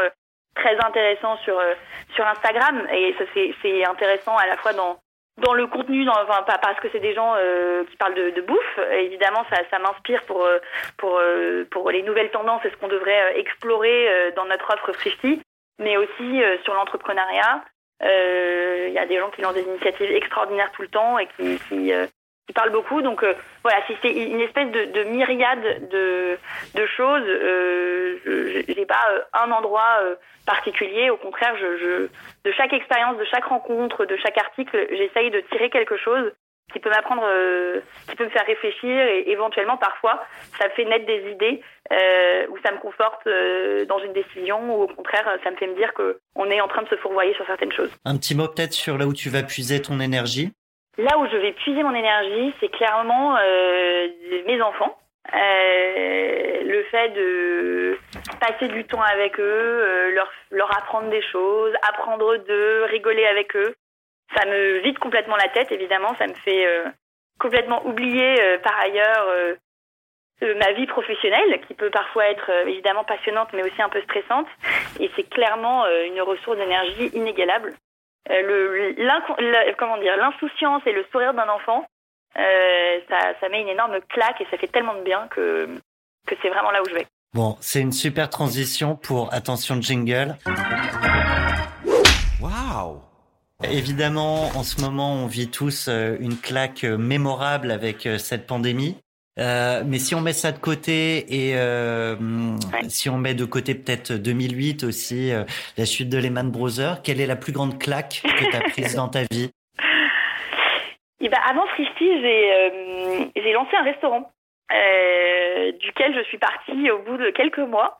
très intéressant sur euh, sur Instagram et ça c'est intéressant à la fois dans dans le contenu, dans, enfin pas parce que c'est des gens euh, qui parlent de, bouffe. Évidemment, ça, ça m'inspire pour euh, pour pour les nouvelles tendances et ce qu'on devrait explorer dans notre offre Frishti, mais aussi sur l'entrepreneuriat. Il y a des gens qui lancent des initiatives extraordinaires tout le temps et qui, qui qui parle beaucoup. Donc voilà, c'est une espèce de, de myriade de, de choses. Euh, je n'ai pas un endroit particulier. Au contraire, je, je, de chaque expérience, de chaque rencontre, de chaque article, j'essaye de tirer quelque chose qui peut m'apprendre, qui peut me faire réfléchir et éventuellement parfois ça me fait naître des idées ou ça me conforte dans une décision ou au contraire ça me fait me dire que on est en train de se fourvoyer sur certaines choses. Un petit mot peut-être sur là où tu vas puiser ton énergie? Là où je vais puiser mon énergie, c'est clairement euh, mes enfants. Euh, le fait de passer du temps avec eux, euh, leur, leur apprendre des choses, apprendre d'eux, rigoler avec eux, ça me vide complètement la tête, évidemment. Ça me fait euh, complètement oublier par ailleurs ma vie professionnelle, qui peut parfois être évidemment passionnante, mais aussi un peu stressante. Et c'est clairement une ressource d'énergie inégalable. Le, comment dire l'insouciance et le sourire d'un enfant, euh, ça, ça met une énorme claque et ça fait tellement de bien que que c'est vraiment là où je vais. Bon, c'est une super transition pour attention jingle. Waouh Évidemment, en ce moment, on vit tous euh, une claque mémorable avec cette pandémie. Euh, mais si on met ça de côté et euh, si on met de côté peut-être 2008 aussi, euh, la suite de Lehman Brothers, quelle est la plus grande claque que tu as prise dans ta vie? Et eh ben, Avant Fristy, j'ai j'ai lancé un restaurant. Euh, duquel je suis partie au bout de quelques mois.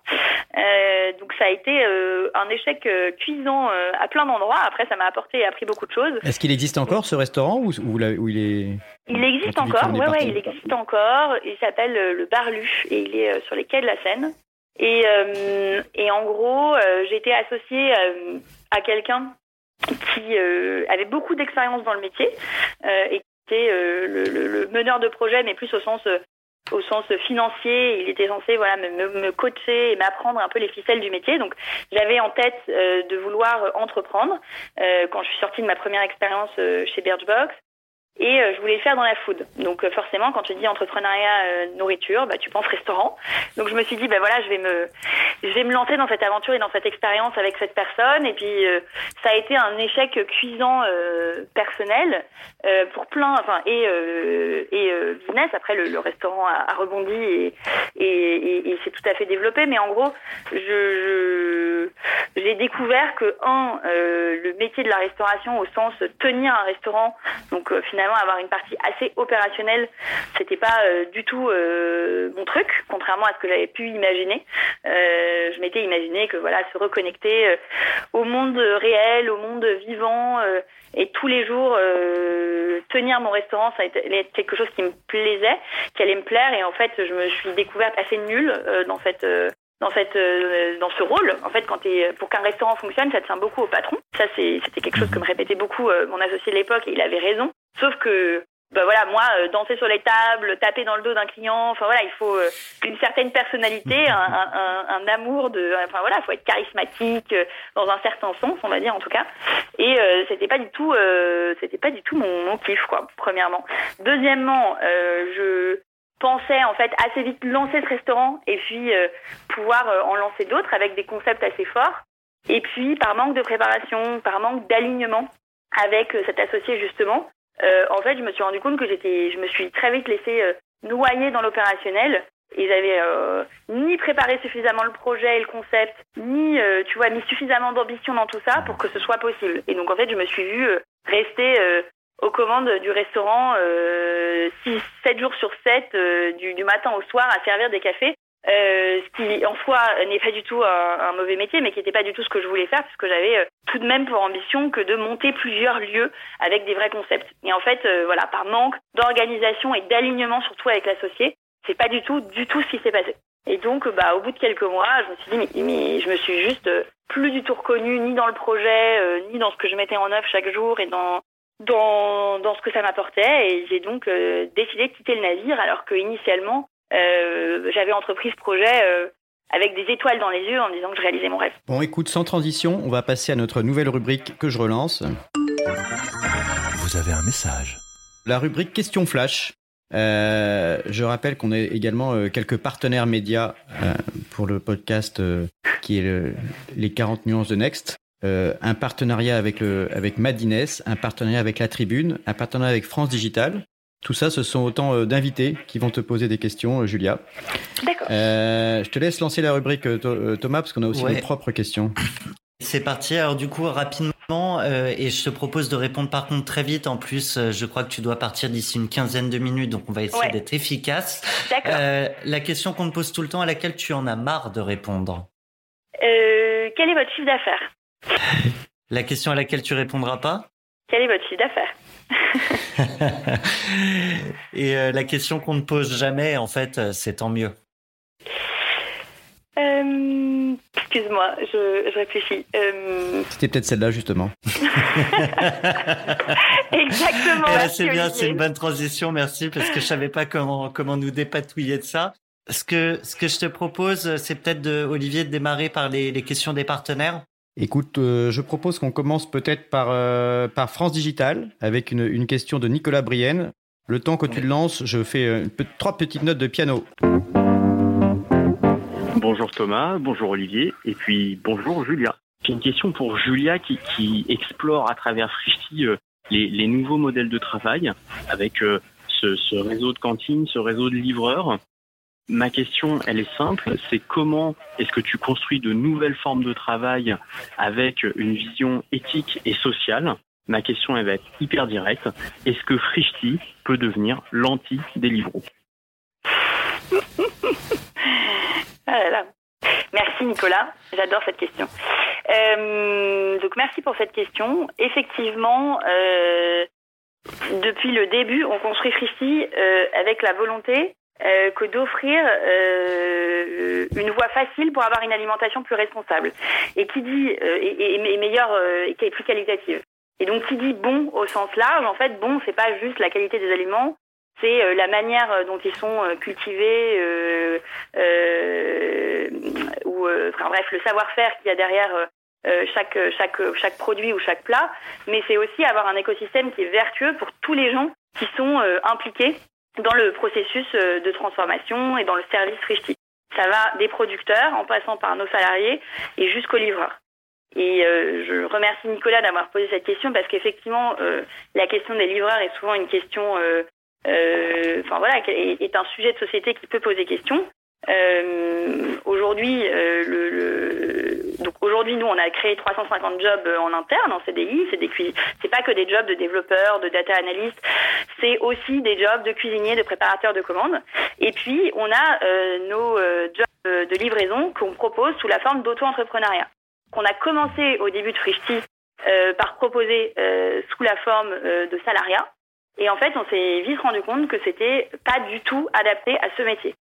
Euh, donc ça a été euh, un échec cuisant à plein d'endroits. Après, ça m'a apporté et appris beaucoup de choses. Est-ce qu'il existe encore ce restaurant ou, ou, où il est Il existe encore. Ouais, ouais, il existe encore. Il s'appelle le Barlu et il est sur les quais de la Seine. Et, et en gros, j'ai été associée à quelqu'un qui avait beaucoup d'expérience dans le métier et qui était le, le, le, meneur de projet, mais plus au sens au sens financier, il était censé voilà me, me coacher et m'apprendre un peu les ficelles du métier. Donc j'avais en tête euh, de vouloir entreprendre euh, quand je suis sortie de ma première expérience euh, chez Birchbox. Et euh, je voulais le faire dans la food. Donc euh, forcément, quand tu dis entrepreneuriat euh, nourriture, bah, tu penses restaurant. Donc je me suis dit, bah voilà, je vais me, je vais me lancer dans cette aventure et dans cette expérience avec cette personne. Et puis ça a été un échec cuisant personnel pour plein, enfin et et business. Après le, le restaurant a, a, rebondi et et, et, s'est tout à fait développé. Mais en gros, je j'ai découvert que un le métier de la restauration au sens tenir un restaurant, donc finalement avoir une partie assez opérationnelle, c'était pas euh, du tout euh, mon truc, contrairement à ce que j'avais pu imaginer. Euh, je m'étais imaginé que voilà, se reconnecter au monde réel, au monde vivant et tous les jours tenir mon restaurant, ça été quelque chose qui me plaisait, qui allait me plaire et en fait, je me suis découverte assez nulle dans cette dans cette dans ce rôle en fait quand es, pour qu'un restaurant fonctionne ça tient beaucoup au patron ça c'était quelque chose que me répétait beaucoup mon associé de l'époque et il avait raison Sauf que bah voilà, moi, euh, danser sur les tables, taper dans le dos d'un client, enfin voilà, il faut euh, une certaine personnalité, un, un, un, amour de, enfin voilà, il faut être charismatique euh, dans un certain sens, on va dire en tout cas. Et c'était pas du tout, c'était pas du tout mon, mon, kiff quoi. Premièrement, deuxièmement, je pensais en fait assez vite lancer ce restaurant et puis pouvoir en lancer d'autres avec des concepts assez forts. Et puis par manque de préparation, par manque d'alignement avec cet associé justement, euh, en fait, je me suis rendu compte que j'étais, je me suis très vite laissée euh, noyer dans l'opérationnel. Ils avaient euh, ni préparé suffisamment le projet et le concept, ni, euh, tu vois, mis suffisamment d'ambition dans tout ça pour que ce soit possible. Et donc, en fait, je me suis vue rester aux commandes du restaurant 6, 7 jours sur 7, du, du matin au soir, à servir des cafés euh, ce qui en soi n'est pas du tout un, mauvais métier, mais qui n'était pas du tout ce que je voulais faire, puisque j'avais euh, tout de même pour ambition que de monter plusieurs lieux avec des vrais concepts. Et en fait, euh, voilà, par manque d'organisation et d'alignement, surtout avec l'associé, c'est pas du tout, du tout ce qui s'est passé. Et donc, bah, au bout de quelques mois, je me suis dit, mais, je me suis juste plus du tout reconnue ni dans le projet, ni dans ce que je mettais en œuvre chaque jour et dans dans, dans ce que ça m'apportait. Et j'ai donc décidé de quitter le navire, alors que initialement, euh, j'avais entrepris ce projet euh, avec des étoiles dans les yeux en disant que je réalisais mon rêve. Bon, écoute, sans transition, on va passer à notre nouvelle rubrique que je relance. Vous avez un message. La rubrique Question Flash. Euh, je rappelle qu'on a également euh, quelques partenaires médias euh, pour le podcast euh, qui est le, les 40 nuances de Next. Un partenariat avec, le, avec Madines, un partenariat avec La Tribune, un partenariat avec France Digital. Tout ça, ce sont autant euh, d'invités qui vont te poser des questions, euh, Julia. D'accord. Euh, je te laisse lancer la rubrique, Thomas, parce qu'on a aussi Ouais. nos propres questions. C'est parti. Alors du coup, rapidement, euh, et je te propose de répondre par contre très vite. En plus, euh, je crois que tu dois partir d'ici une quinzaine de minutes, donc on va essayer Ouais. d'être efficace. D'accord. Euh, la question qu'on te pose tout le temps, à laquelle tu en as marre de répondre? Euh, quel est votre chiffre d'affaires? La question à laquelle tu répondras pas. Quel est votre chiffre d'affaires et euh, la question qu'on ne pose jamais, en fait, euh, c'est tant mieux. euh, Excuse-moi, je, je réfléchis. Euh, C'était peut-être celle-là, justement. exactement. Eh ben, c'est bien, c'est une bonne transition, merci, parce que je savais pas comment comment nous dépatouiller de ça. Ce que ce que je te propose, c'est peut-être de Olivier de démarrer par les, les questions des partenaires. Écoute, euh, je propose qu'on commence peut-être par, euh, par France Digital, avec une, question de Nicolas Brienne. Le temps que tu le lances, je fais euh, trois petites notes de piano. Bonjour Thomas, bonjour Olivier, et puis bonjour Julia. J'ai une question pour Julia qui, explore à travers Frishti les, nouveaux modèles de travail avec ce réseau de cantines, ce réseau de livreurs. Ma question, elle est simple, c'est comment est-ce que tu construis de nouvelles formes de travail avec une vision éthique et sociale Ma question, elle va être hyper directe. Est-ce que Frishti peut devenir l'anti-Deliveroo? Ah là là. Merci Nicolas, j'adore cette question. Euh, donc merci pour cette question. Effectivement, euh, depuis le début, on construit Fristy euh, avec la volonté euh, que d'offrir euh, une voie facile pour avoir une alimentation plus responsable et qui dit euh, et, et- meilleure euh, et plus qualitative. Et donc qui dit bon au sens large, en fait bon c'est pas juste la qualité des aliments, c'est euh, la manière euh, dont ils sont cultivés, ou enfin bref le savoir-faire qu'il y a derrière chaque chaque chaque produit ou chaque plat, mais c'est aussi avoir un écosystème qui est vertueux pour tous les gens qui sont impliqués dans le processus de transformation et dans le service Frishti. Ça va des producteurs en passant par nos salariés et jusqu'aux livreurs. Et je remercie Nicolas d'avoir posé cette question parce qu'effectivement, la question des livreurs est souvent une question, enfin voilà, est, un sujet de société qui peut poser question. Euh, aujourd'hui, euh, le, le, aujourd'hui, nous, on a créé 350 jobs en interne en CDI. C'est des c'est pas que des jobs de développeurs, de data analystes. C'est aussi des jobs de cuisiniers, de préparateurs de commandes. Et puis, on a euh, nos euh, jobs de livraison qu'on propose sous la forme d'auto-entrepreneuriat. Qu'on a commencé au début de Frishti euh, par proposer sous la forme de salariat. Et en fait, on s'est vite rendu compte que c'était pas du tout adapté à ce métier.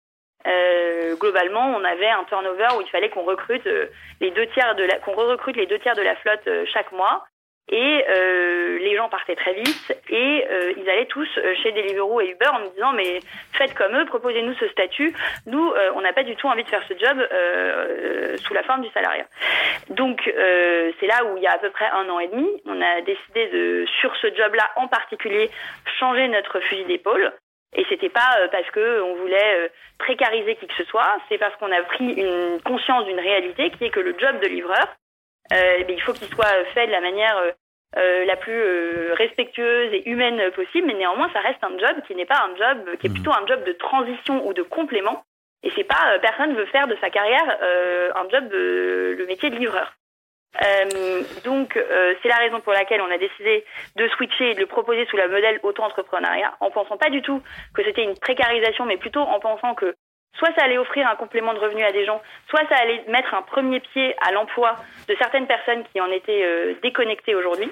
Euh, globalement, on avait un turnover où il fallait qu'on recrute euh, les deux tiers de la, qu'on recrute les deux tiers de la flotte euh, chaque mois. Et euh, les gens partaient très vite et euh, ils allaient tous chez Deliveroo et Uber en disant mais faites comme eux, proposez-nous ce statut. Nous, on n'a pas du tout envie de faire ce job sous la forme du salariat. Donc c'est là où il y a à peu près un an et demi, on a décidé de sur ce job-là en particulier changer notre fusil d'épaule et c'était pas euh, parce que on voulait euh, précariser qui que ce soit, c'est parce qu'on a pris une conscience d'une réalité qui est que le job de livreur, euh, eh il faut qu'il soit fait de la manière euh, la plus respectueuse et humaine possible, mais néanmoins ça reste un job qui n'est pas un job, qui est mmh. plutôt un job de transition ou de complément. Et c'est pas personne veut faire de sa carrière un job de le métier de livreur. Euh, donc, euh, c'est la raison pour laquelle on a décidé de switcher et de le proposer sous la modèle auto-entrepreneuriat, en pensant pas du tout que c'était une précarisation, mais plutôt en pensant que soit ça allait offrir un complément de revenu à des gens, soit ça allait mettre un premier pied à l'emploi de certaines personnes qui en étaient euh, déconnectées aujourd'hui.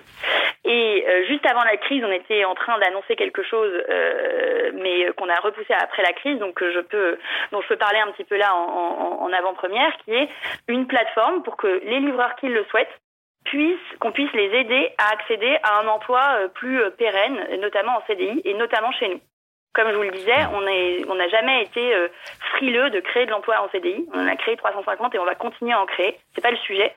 Et euh, juste avant la crise, on était en train d'annoncer quelque chose, euh, mais qu'on a repoussé après la crise, donc je peux, dont je peux parler un petit peu là en, en, avant-première, qui est une plateforme pour que les livreurs qui le souhaitent puissent, qu'on puisse les aider à accéder à un emploi plus pérenne, notamment en CDI et notamment chez nous. Comme je vous le disais, on n'a on jamais été euh, frileux de créer de l'emploi en CDI. On en a créé 350 et on va continuer à en créer. C'est pas le sujet.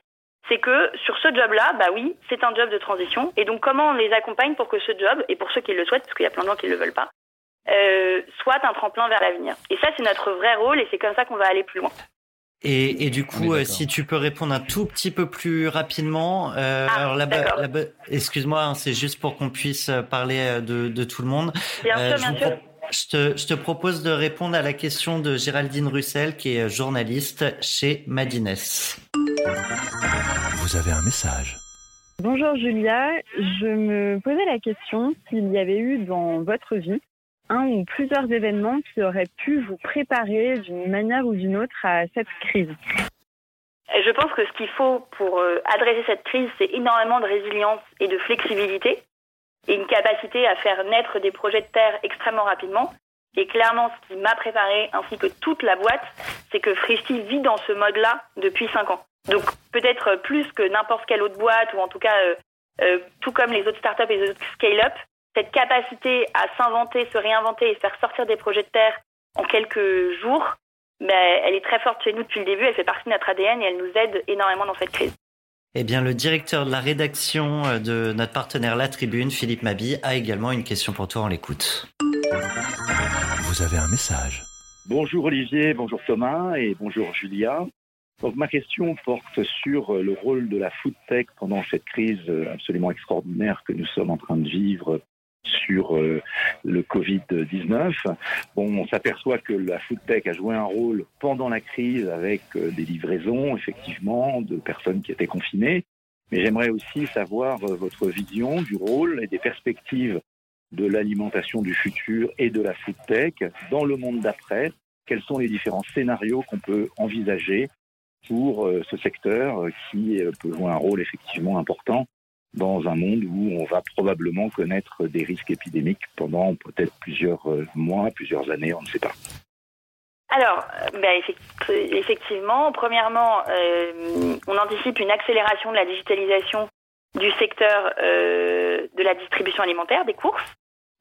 C'est que sur ce job-là, bah oui, c'est un job de transition. Et donc, comment on les accompagne pour que ce job, et pour ceux qui le souhaitent, parce qu'il y a plein de gens qui ne le veulent pas, euh, soit un tremplin vers l'avenir. Et ça, c'est notre vrai rôle et c'est comme ça qu'on va aller plus loin. Et, et, du coup, euh, si tu peux répondre un tout petit peu plus rapidement. Euh, ah, alors là-bas, là excuse-moi, hein, c'est juste pour qu'on puisse parler euh, de, de, tout le monde. Bien sûr, bien sûr. Je te, je te, propose de répondre à la question de Géraldine Russell, qui est journaliste chez Madines. Vous avez un message. Bonjour Julia, je me posais la question s'il y avait eu dans votre vie un ou plusieurs événements qui auraient pu vous préparer d'une manière ou d'une autre à cette crise Je pense que ce qu'il faut pour euh, adresser cette crise, c'est énormément de résilience et de flexibilité et une capacité à faire naître des projets de terre extrêmement rapidement. Et clairement, ce qui m'a préparé, ainsi que toute la boîte, c'est que Frishti vit dans ce mode-là depuis cinq ans. Donc peut-être plus que n'importe quelle autre boîte, ou en tout cas, euh, euh, tout comme les autres startups et les autres scale-up, cette capacité à s'inventer, se réinventer et faire sortir des projets de terre en quelques jours, ben, elle est très forte chez nous depuis le début, elle fait partie de notre ADN et elle nous aide énormément dans cette crise. Eh bien, le directeur de la rédaction euh, de notre partenaire La Tribune, Philippe Mabi, a également une question pour toi, on l'écoute. Vous avez un message. Bonjour Olivier, bonjour Thomas et bonjour Julia. Donc ma question porte sur le rôle de la food tech pendant cette crise absolument extraordinaire que nous sommes en train de vivre sur euh, le Covid-19. Bon, on s'aperçoit que la food tech a joué un rôle pendant la crise avec euh, des livraisons, effectivement, de personnes qui étaient confinées. Mais j'aimerais aussi savoir euh, votre vision du rôle et des perspectives de l'alimentation du futur et de la food tech dans le monde d'après. Quels sont les différents scénarios qu'on peut envisager pour ce secteur qui peut jouer un rôle effectivement important dans un monde où on va probablement connaître des risques épidémiques pendant peut-être plusieurs euh, mois, plusieurs années, on ne sait pas. Alors, euh, ben, effectivement, premièrement, euh, on anticipe une accélération de la digitalisation du secteur de la distribution alimentaire, des courses.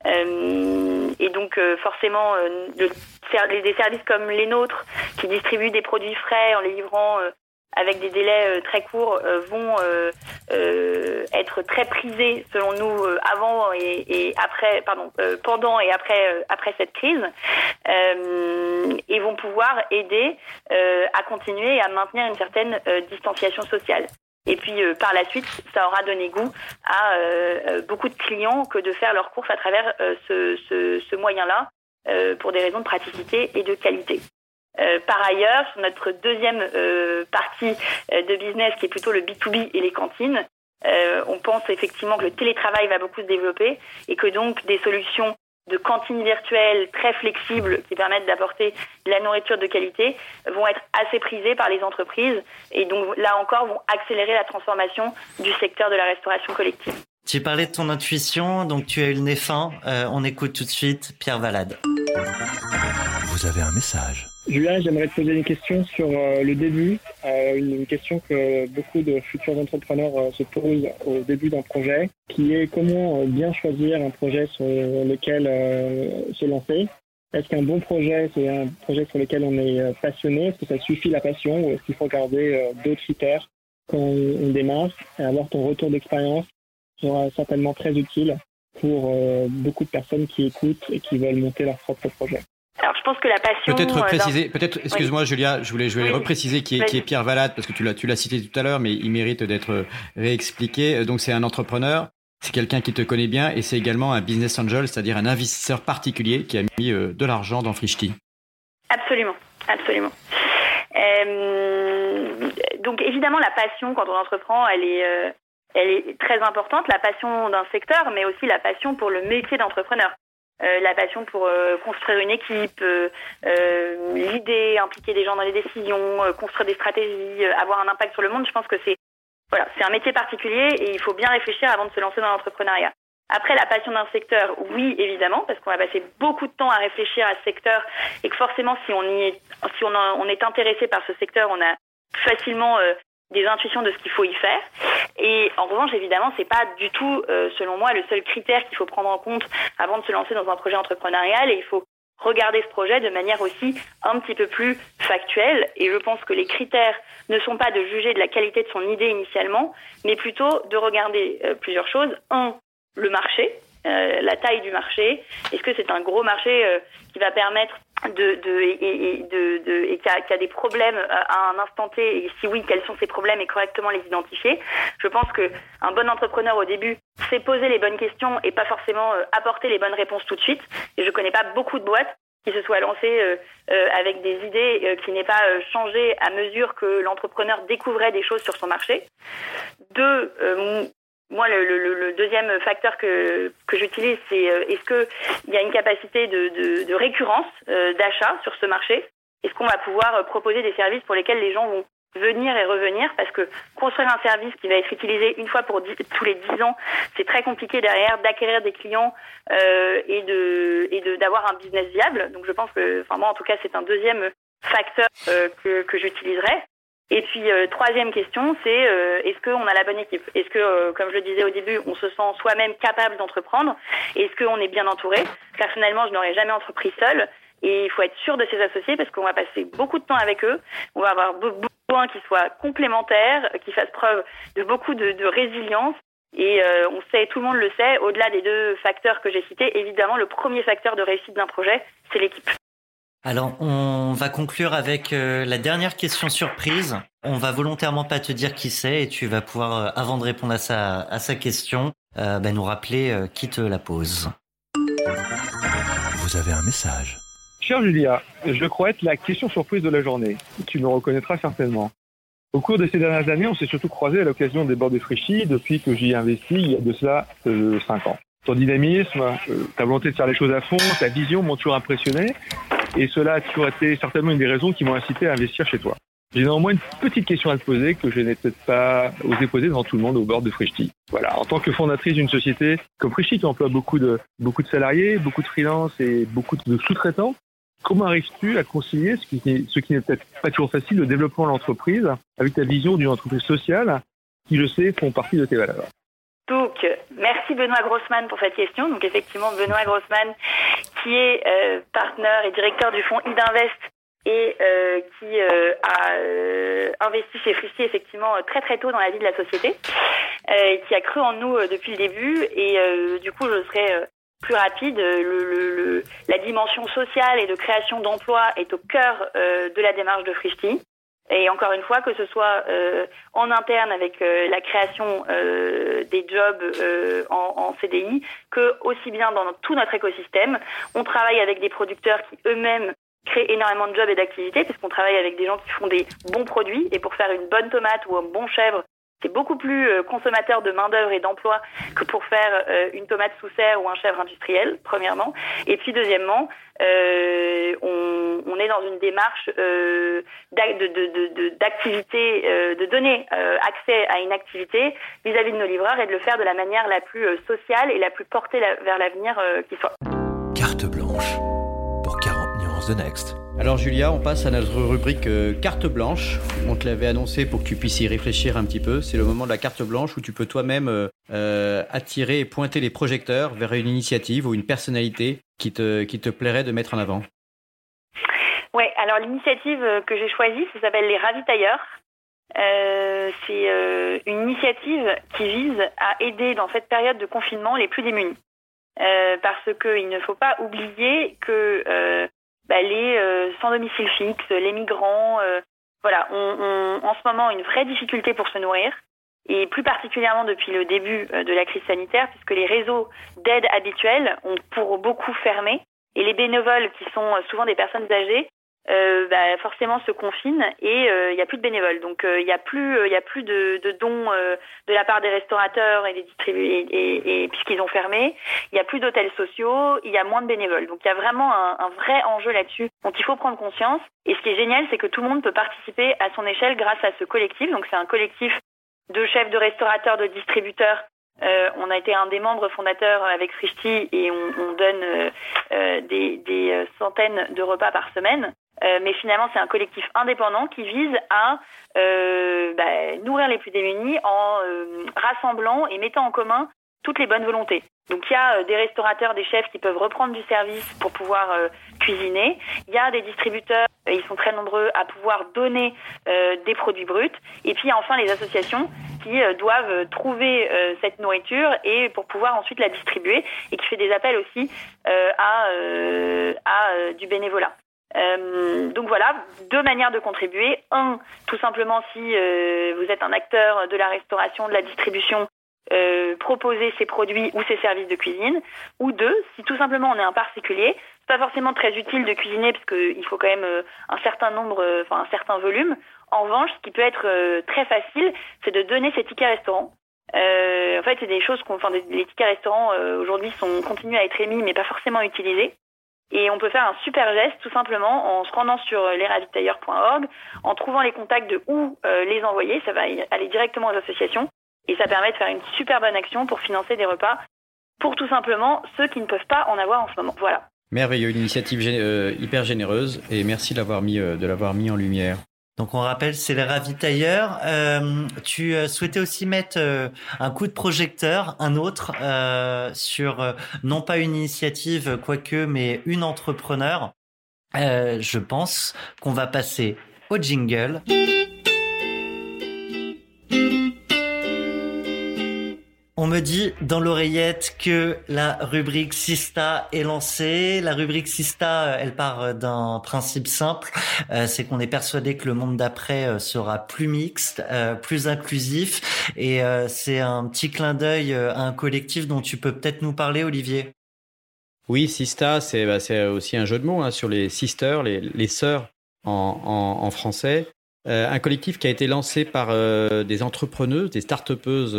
et donc, forcément, des services comme les nôtres, qui distribuent des produits frais en les livrant avec des délais très courts vont être très prisés selon nous avant et, après, pardon, pendant et après après cette crise, et vont pouvoir aider à continuer et à maintenir une certaine distanciation sociale. Et puis par la suite, ça aura donné goût à beaucoup de clients que de faire leurs courses à travers ce, ce, ce moyen-là pour des raisons de praticité et de qualité. Euh, par ailleurs, sur notre deuxième euh, partie euh, de business, qui est plutôt le B2B et les cantines, on pense effectivement que le télétravail va beaucoup se développer et que donc des solutions de cantines virtuelles très flexibles qui permettent d'apporter de la nourriture de qualité vont être assez prisées par les entreprises et donc là encore vont accélérer la transformation du secteur de la restauration collective. Tu parlais de ton intuition, donc tu as eu le nez fin. on écoute tout de suite Pierre Valade. Vous avez un message. Julien, j'aimerais te poser une question sur euh, le début, euh, une question que beaucoup de futurs entrepreneurs euh, se posent au début d'un projet, qui est comment bien choisir un projet sur lequel se lancer. Est-ce qu'un bon projet, c'est un projet sur lequel on est passionné? Est-ce que ça suffit la passion ou est-ce qu'il faut regarder d'autres critères quand on démarre et avoir ton retour d'expérience sera certainement très utile pour beaucoup de personnes qui écoutent et qui veulent monter leur propre projet? Alors, je pense que la passion. Peut-être euh, préciser, peut-être, excuse-moi, Julia, je voulais, je voulais repréciser qui est, qui est Pierre Valade, parce que tu l'as, tu l'as cité tout à l'heure, mais il mérite d'être euh, réexpliqué. Euh, donc, c'est un entrepreneur, c'est quelqu'un qui te connaît bien, et c'est également un business angel, c'est-à-dire un investisseur particulier qui a mis de l'argent dans Frishti. Absolument, absolument. donc, évidemment, la passion, quand on entreprend, elle est, elle est très importante, la passion d'un secteur, mais aussi la passion pour le métier d'entrepreneur. Euh, la passion pour euh, construire une équipe, euh, l'idée, impliquer des gens dans les décisions, construire des stratégies, avoir un impact sur le monde. Je pense que c'est voilà, c'est un métier particulier et il faut bien réfléchir avant de se lancer dans l'entrepreneuriat. Après, la passion d'un secteur, oui, évidemment, parce qu'on va passer beaucoup de temps à réfléchir à ce secteur et que forcément, si on y est, si on, on est intéressé par ce secteur, on a facilement des intuitions de ce qu'il faut y faire. Et en revanche, évidemment, c'est pas du tout, euh, selon moi, le seul critère qu'il faut prendre en compte avant de se lancer dans un projet entrepreneurial. Et il faut regarder ce projet de manière aussi un petit peu plus factuelle. Et je pense que les critères ne sont pas de juger de la qualité de son idée initialement, mais plutôt de regarder euh, plusieurs choses. Un, le marché, euh, la taille du marché. Est-ce que c'est un gros marché qui va permettre de, et, qui a, des problèmes euh, à un instant T, et si oui, quels sont ces problèmes et correctement les identifier? Je pense que un bon entrepreneur au début sait poser les bonnes questions et pas forcément euh, apporter les bonnes réponses tout de suite. Et je connais pas beaucoup de boîtes qui se soient lancées euh, avec des idées qui n'aient pas changé à mesure que l'entrepreneur découvrait des choses sur son marché. Deux, moi, le, le, le, deuxième facteur que, que j'utilise, c'est euh, est-ce qu'il y a une capacité de, de, de récurrence euh, d'achat sur ce marché? Est-ce qu'on va pouvoir euh, proposer des services pour lesquels les gens vont venir et revenir? Parce que construire un service qui va être utilisé une fois pour tous les dix ans, c'est très compliqué derrière d'acquérir des clients euh, et de et de d'avoir un business viable. Donc je pense que, enfin moi en tout cas, c'est un deuxième facteur euh, que que j'utiliserai. Et puis euh, troisième question, c'est euh, est-ce qu'on a la bonne équipe? Est-ce que, euh, comme je le disais au début, on se sent soi-même capable d'entreprendre? Est-ce qu'on est bien entouré? Personnellement, je n'aurais jamais entrepris seul. Et il faut être sûr de ses associés parce qu'on va passer beaucoup de temps avec eux. On va avoir besoin qu'ils soient complémentaires, qu'ils fassent preuve de beaucoup de, de résilience. Et on sait, tout le monde le sait, au-delà des deux facteurs que j'ai cités, évidemment, le premier facteur de réussite d'un projet, c'est l'équipe. Alors, on va conclure avec euh, la dernière question surprise. On va volontairement pas te dire qui c'est et tu vas pouvoir, euh, avant de répondre à sa, à sa question, euh, bah, nous rappeler qui te la pose. Vous avez un message. Cher Julia, je crois être la question surprise de la journée. Tu me reconnaîtras certainement. Au cours de ces dernières années, on s'est surtout croisé à l'occasion des bords de Frichy depuis que j'y ai investi il y a de cela 5 ans. Ton dynamisme, ta volonté de faire les choses à fond, ta vision m'ont toujours impressionné et cela a toujours été certainement une des raisons qui m'ont incité à investir chez toi. J'ai néanmoins une petite question à te poser que je n'ai peut-être pas osé poser devant tout le monde au bord de Frishti. Voilà, en tant que fondatrice d'une société comme Frishti qui emploie beaucoup de, beaucoup de salariés, beaucoup de freelance et beaucoup de sous-traitants, comment arrives-tu à concilier ce qui, ce qui n'est peut-être pas toujours facile, le développement de l'entreprise, avec ta vision d'une entreprise sociale qui, je sais, font partie de tes valeurs? Donc, merci Benoît Grossman pour cette question. Donc, effectivement, Benoît Grossman, qui est euh, partenaire et directeur du fonds Idinvest, et qui a investi chez Frischti effectivement très très tôt dans la vie de la société, qui a cru en nous depuis le début et du coup je serai plus rapide. La dimension sociale et de création d'emplois est au cœur de la démarche de Frischti. Et encore une fois, que ce soit euh, en interne avec euh, la création euh, des jobs en, en, CDI, que aussi bien dans tout notre écosystème, on travaille avec des producteurs qui eux-mêmes créent énormément de jobs et d'activités, puisqu'on travaille avec des gens qui font des bons produits. Et pour faire une bonne tomate ou un bon chèvre, c'est beaucoup plus consommateur de main-d'œuvre et d'emploi que pour faire une tomate sous serre ou un chèvre industriel, premièrement. Et puis, deuxièmement, euh, on, est dans une démarche euh, d'activité, de, donner euh, accès à une activité vis-à-vis de nos livreurs et de le faire de la manière la plus euh, sociale et la plus portée vers l'avenir euh, qui soit. Carte blanche pour 40 nuances de Next. Alors Julia, on passe à notre rubrique carte blanche. On te l'avait annoncé pour que tu puisses y réfléchir un petit peu. C'est le moment de la carte blanche où tu peux toi-même euh, attirer et pointer les projecteurs vers une initiative ou une personnalité qui te, plairait de mettre en avant Ouais, alors l'initiative que j'ai choisie, ça s'appelle les ravitailleurs. Euh, c'est euh, une initiative qui vise à aider dans cette période de confinement les plus démunis. Euh, parce qu'il ne faut pas oublier que euh, les euh, sans domicile fixe, les migrants, voilà, ont, ont en ce moment une vraie difficulté pour se nourrir et plus particulièrement depuis le début de la crise sanitaire, puisque les réseaux d'aide habituels ont pour beaucoup fermé, et les bénévoles, qui sont souvent des personnes âgées, euh, bah, forcément se confinent et il euh, n'y a plus de bénévoles. Donc il euh, n'y a plus, il a plus de, de dons de la part des restaurateurs et des distributeurs et, puisqu'ils ont fermé, il n'y a plus d'hôtels sociaux, il y a moins de bénévoles. Donc il y a vraiment un, un vrai enjeu là-dessus dont il faut prendre conscience. Et ce qui est génial, c'est que tout le monde peut participer à son échelle grâce à ce collectif. Donc c'est un collectif de chefs de restaurateurs, de distributeurs euh, on a été un des membres fondateurs avec Frishti et on, on donne euh, euh des, des, centaines de repas par semaine. Euh, mais finalement, c'est un collectif indépendant qui vise à bah, nourrir les plus démunis en rassemblant et mettant en commun toutes les bonnes volontés. Donc il y a des restaurateurs, des chefs qui peuvent reprendre du service pour pouvoir cuisiner. Il y a des distributeurs, ils sont très nombreux à pouvoir donner des produits bruts. Et puis enfin les associations qui euh, doivent euh, trouver euh, cette nourriture et pour pouvoir ensuite la distribuer et qui fait des appels aussi à du bénévolat. Donc voilà, deux manières de contribuer. Un, tout simplement si vous êtes un acteur de la restauration, de la distribution, euh, proposer ses produits ou ses services de cuisine. Ou deux, si tout simplement on est un particulier, c'est pas forcément très utile de cuisiner parce qu'il faut quand même un certain nombre, enfin un certain volume. En revanche, ce qui peut être euh, très facile, c'est de donner ses tickets restaurants. Euh, en fait, c'est des choses qu'on, enfin, les tickets restaurants euh, aujourd'hui sont continuent à être émis, mais pas forcément utilisés. Et on peut faire un super geste tout simplement en se rendant sur lesravitailleurs.org, en trouvant les contacts de où les envoyer. Ça va aller directement aux associations et ça permet de faire une super bonne action pour financer des repas pour tout simplement ceux qui ne peuvent pas en avoir en ce moment. Voilà. Merveilleux, une initiative hyper généreuse et merci de l'avoir mis en lumière. Donc on rappelle, c'est les ravitailleurs. Euh, tu euh, souhaitais aussi mettre euh, un coup de projecteur, un autre, sur non pas une initiative, quoique, mais une entrepreneur. je pense qu'on va passer au jingle. On me dit dans l'oreillette que la rubrique Sista est lancée. La rubrique Sista, euh, elle part euh, d'un principe simple, euh, c'est qu'on est persuadé que le monde d'après sera plus mixte, plus inclusif, et c'est un petit clin d'œil à un collectif dont tu peux peut-être nous parler, Olivier. Oui, Sista, c'est bah, aussi un jeu de mots hein, sur les sisters, les, sœurs en français. Euh, un collectif qui a été lancé par euh, des entrepreneuses, des start-upeuses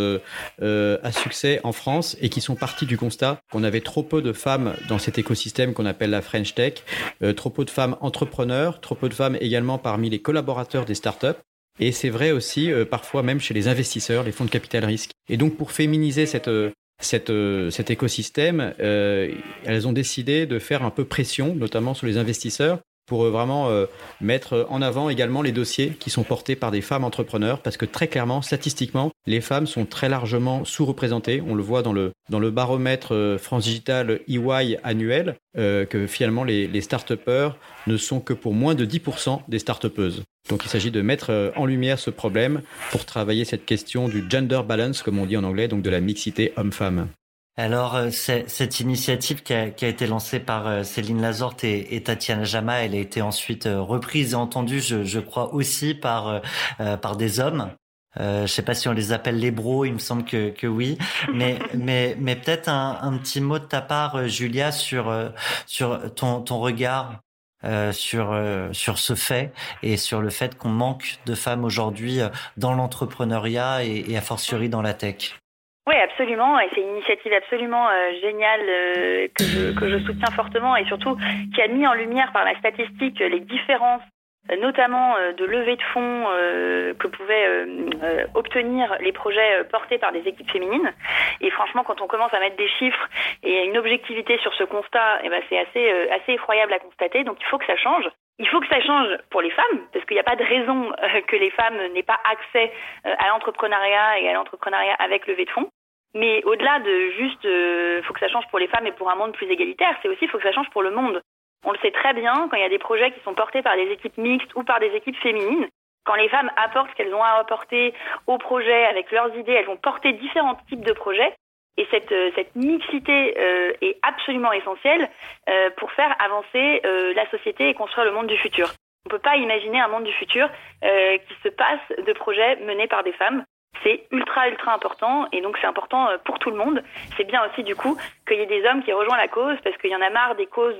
euh, à succès en France et qui sont partis du constat qu'on avait trop peu de femmes dans cet écosystème qu'on appelle la French Tech, trop peu de femmes entrepreneurs, trop peu de femmes également parmi les collaborateurs des start-up. Et c'est vrai aussi parfois même chez les investisseurs, les fonds de capital risque. Et donc pour féminiser cette, cette, cet écosystème, elles ont décidé de faire un peu pression, notamment sur les investisseurs, pour euh, vraiment euh, mettre en avant également les dossiers qui sont portés par des femmes entrepreneurs parce que très clairement, statistiquement, les femmes sont très largement sous-représentées. On le voit dans le, dans le baromètre euh, France Digital EY annuel que finalement les, les start-upers ne sont que pour moins de 10% des start-upeuses. Donc il s'agit de mettre en lumière ce problème pour travailler cette question du gender balance, comme on dit en anglais, donc de la mixité homme-femme. Alors, euh, cette initiative qui a, été lancée par euh, Céline Lazorte et, Tatiana Jama, elle a été ensuite euh, reprise et entendue, je, crois, aussi par, par des hommes. Euh, je sais pas si on les appelle les bros, il me semble que, que oui. Mais, mais, mais peut-être un, un, petit mot de ta part, Julia, sur, sur ton, ton regard sur, sur ce fait et sur le fait qu'on manque de femmes aujourd'hui dans l'entrepreneuriat et, et a fortiori dans la tech. Oui, absolument. Et c'est une initiative absolument euh, géniale euh, que, je, que je soutiens fortement et surtout qui a mis en lumière par la statistique les différences euh, notamment de levée de fonds que pouvaient obtenir les projets portés par des équipes féminines. Et franchement, quand on commence à mettre des chiffres et une objectivité sur ce constat, eh ben c'est assez assez effroyable à constater. Donc il faut que ça change. Il faut que ça change pour les femmes, parce qu'il n'y a pas de raison que les femmes n'aient pas accès à l'entrepreneuriat et à l'entrepreneuriat avec levée de fonds. Mais au-delà de juste, euh, faut que ça change pour les femmes et pour un monde plus égalitaire, c'est aussi, faut que ça change pour le monde. On le sait très bien, quand il y a des projets qui sont portés par des équipes mixtes ou par des équipes féminines, quand les femmes apportent ce qu'elles ont à apporter au projet avec leurs idées, elles vont porter différents types de projets. Et cette, euh, cette mixité euh, est absolument essentielle pour faire avancer la société et construire le monde du futur. On ne peut pas imaginer un monde du futur qui se passe de projets menés par des femmes c'est ultra ultra important et donc c'est important euh, pour tout le monde. C'est bien aussi du coup qu'il y ait des hommes qui rejoignent la cause parce qu'il y en a marre des causes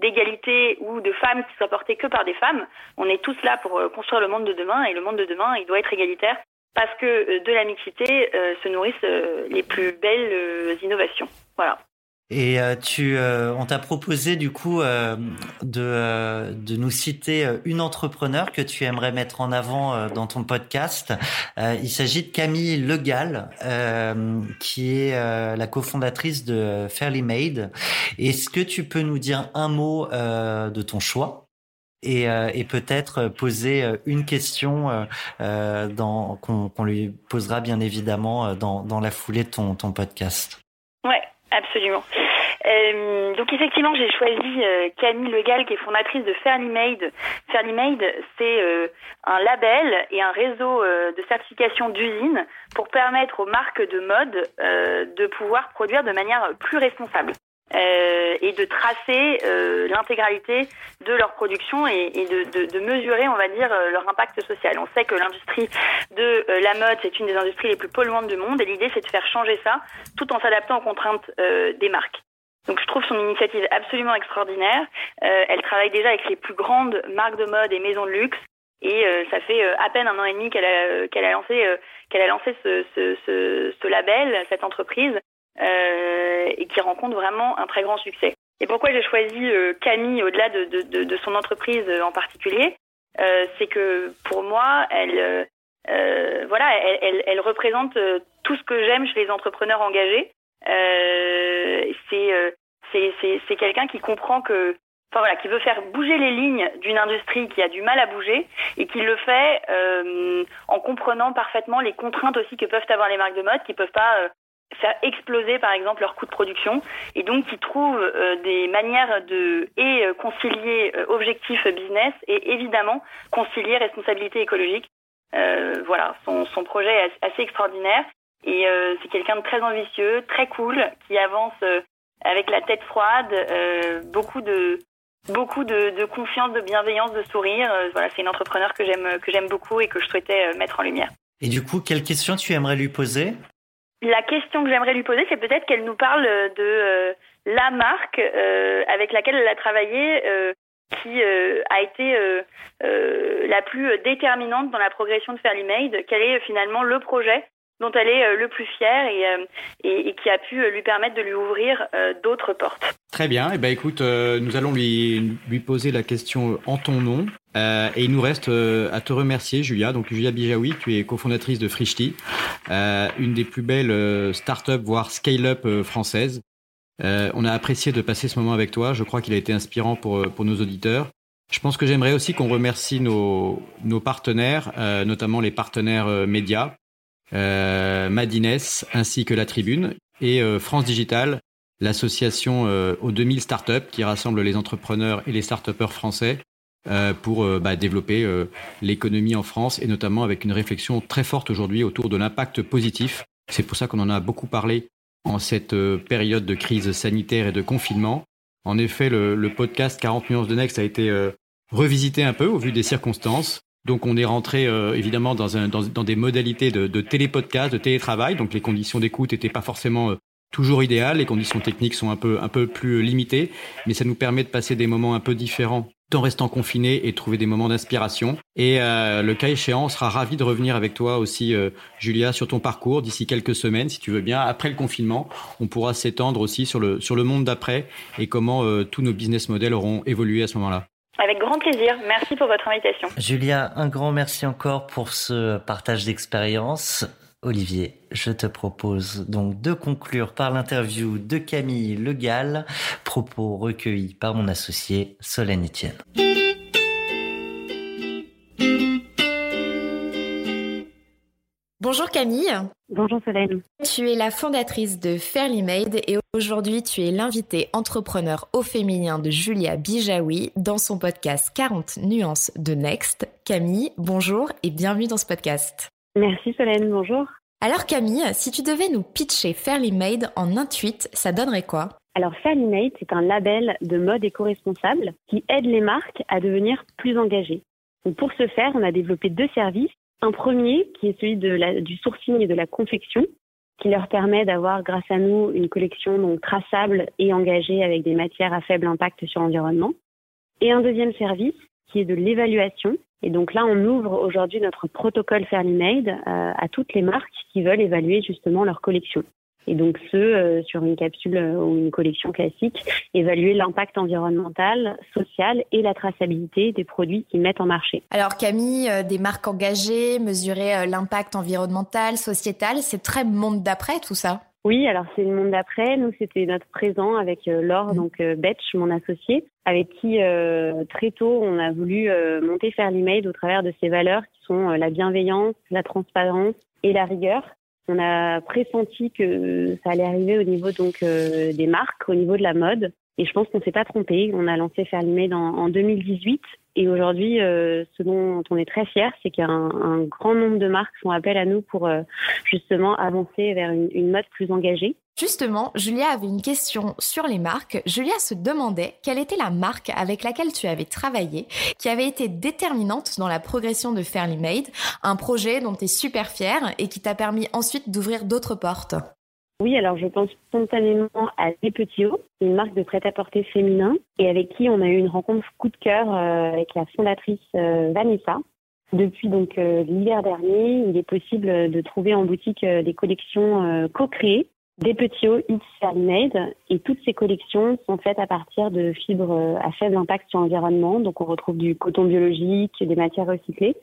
d'égalité ou de femmes qui soient portées que par des femmes. On est tous là pour euh, construire le monde de demain et le monde de demain il doit être égalitaire parce que euh, de la mixité se nourrissent les plus belles innovations. Voilà. Et euh, tu, euh, on t'a proposé du coup euh, de, de nous citer une entrepreneur que tu aimerais mettre en avant dans ton podcast. il s'agit de Camille Legal, qui est la cofondatrice de Fairly Made. Est-ce que tu peux nous dire un mot de ton choix et, et peut-être poser une question qu'on lui posera bien évidemment dans, dans la foulée de ton, ton podcast? Absolument. Euh, donc effectivement, j'ai choisi euh, Camille Legal, qui est fondatrice de Fairly Made. Fairly Made, c'est euh, un label et un réseau de certification d'usine pour permettre aux marques de mode de pouvoir produire de manière plus responsable. Euh, et de tracer euh, l'intégralité de leur production et, et de, de, de, mesurer, on va dire, euh, leur impact social. On sait que l'industrie de la mode, c'est une des industries les plus polluantes du monde et l'idée, c'est de faire changer ça tout en s'adaptant aux contraintes des marques. Donc je trouve son initiative absolument extraordinaire. elle travaille déjà avec les plus grandes marques de mode et maisons de luxe. Et ça fait à peine un an et demi qu'elle a, qu'elle a lancé, qu'elle a lancé ce, ce, ce, ce label, cette entreprise. Euh, et qui rencontre vraiment un très grand succès. Et pourquoi j'ai choisi euh, Camille au-delà de, de, de, son entreprise en particulier euh, C'est que pour moi, elle, voilà, elle, elle, elle, représente tout ce que j'aime chez les entrepreneurs engagés. c'est c'est quelqu'un qui comprend que Enfin, voilà, qui veut faire bouger les lignes d'une industrie qui a du mal à bouger et qui le fait euh, en comprenant parfaitement les contraintes aussi que peuvent avoir les marques de mode, qui peuvent pas euh, faire exploser par exemple leur coût de production et donc qui trouvent euh, des manières de et euh, concilier euh, objectif business et évidemment concilier responsabilité écologique. voilà, son, son projet est assez extraordinaire et c'est quelqu'un de très ambitieux, très cool, qui avance avec la tête froide, beaucoup de beaucoup de, confiance, de bienveillance, de sourire. voilà, c'est une entrepreneur que j'aime que j'aime beaucoup et que je souhaitais mettre en lumière. Et du coup, quelle question tu aimerais lui poser? La question que j'aimerais lui poser, c'est peut-être qu'elle nous parle de euh, la marque euh, avec laquelle elle a travaillé, euh, qui a été la plus déterminante dans la progression de Fairly Made. Quel est finalement le projet dont elle est le plus fière et, qui a pu lui permettre de lui ouvrir d'autres portes. Très bien. Eh ben, écoute, nous allons lui, lui poser la question en ton nom. Euh, et il nous reste euh, à te remercier, Julia. Donc, Julia Bijawi, tu es cofondatrice de Frishti, euh, une des plus belles euh, startups, voire scale-up françaises. on a apprécié de passer ce moment avec toi. Je crois qu'il a été inspirant pour, pour nos auditeurs. Je pense que j'aimerais aussi qu'on remercie nos, nos partenaires, euh, notamment les partenaires euh, médias, euh, Madines ainsi que la Tribune et euh, France Digital, l'association euh, aux 2000 startups qui rassemble les entrepreneurs et les start français euh, pour euh, bah, développer euh, l'économie en France et notamment avec une réflexion très forte aujourd'hui autour de l'impact positif. C'est pour ça qu'on en a beaucoup parlé en cette euh, période de crise sanitaire et de confinement. En effet, le, le podcast 40 nuances de Next a été euh, revisité un peu au vu des circonstances. Donc on est rentré euh, évidemment dans, un, dans, des modalités de, de télépodcast, de télétravail. Donc les conditions d'écoute n'étaient pas forcément euh, toujours idéales. Les conditions techniques sont un peu, un peu plus limitées, mais ça nous permet de passer des moments un peu différents en restant confinés et trouver des moments d'inspiration. Et euh, le cas échéant, on sera ravi de revenir avec toi aussi, euh, Julia, sur ton parcours d'ici quelques semaines, si tu veux bien. Après le confinement, on pourra s'étendre aussi sur le, sur le monde d'après et comment euh, tous nos business models auront évolué à ce moment-là. Avec grand plaisir. Merci pour votre invitation. Julia, un grand merci encore pour ce partage d'expérience. Olivier, je te propose donc de conclure par l'interview de Camille Le Gall, propos recueillis par mon associé Solène Etienne. Bonjour Camille. Bonjour Solène. Tu es la fondatrice de Fairly Made et aujourd'hui tu es l'invitée entrepreneur au féminin de Julia Bijawi dans son podcast 40 nuances de Next. Camille, bonjour et bienvenue dans ce podcast. Merci Solène, bonjour. Alors Camille, si tu devais nous pitcher Fairly Made en un tweet, ça donnerait quoi? Alors Fairly Made, c'est un label de mode éco-responsable qui aide les marques à devenir plus engagées. Donc pour ce faire, on a développé deux services. Un premier qui est celui de la, du sourcing et de la confection, qui leur permet d'avoir grâce à nous une collection donc traçable et engagée avec des matières à faible impact sur l'environnement. Et un deuxième service qui est de l'évaluation. Et donc là, on ouvre aujourd'hui notre protocole Fairly Made euh, à toutes les marques qui veulent évaluer justement leur collection. Et donc ceux euh, sur une capsule euh, ou une collection classique, évaluer l'impact environnemental, social et la traçabilité des produits qu'ils mettent en marché. Alors Camille, des marques engagées, mesurer l'impact environnemental, sociétal, c'est très monde d'après tout ça. Oui, alors c'est le monde d'après. Nous, c'était notre présent avec euh, Laure, donc euh, Betch, mon associé, avec qui euh, très tôt on a voulu euh, monter Fairly Made au travers de ces valeurs qui sont euh, la bienveillance, la transparence et la rigueur. On a pressenti que ça allait arriver au niveau donc euh, des marques, au niveau de la mode. Et je pense qu'on s'est pas trompé. On a lancé Fairly Made en, en 2018. Et aujourd'hui, euh, ce dont on est très fier, c'est qu'il y a un, un, grand nombre de marques font appel à nous pour euh, justement avancer vers une, une mode plus engagée. Justement, Julia avait une question sur les marques. Julia se demandait quelle était la marque avec laquelle tu avais travaillé, qui avait été déterminante dans la progression de Fairly Made, un projet dont tu es super fière et qui t'a permis ensuite d'ouvrir d'autres portes. Oui, alors je pense spontanément à Les Petits Hauts, une marque de prêt-à-porter féminin, et avec qui on a eu une rencontre coup de cœur euh, avec la fondatrice euh, Vanessa. Depuis donc euh, l'hiver dernier, il est possible de trouver en boutique des collections co-créées des petits hauts It's Made et toutes ces collections sont faites à partir de fibres à faible impact sur l'environnement. Donc on retrouve du coton biologique, des matières recyclées.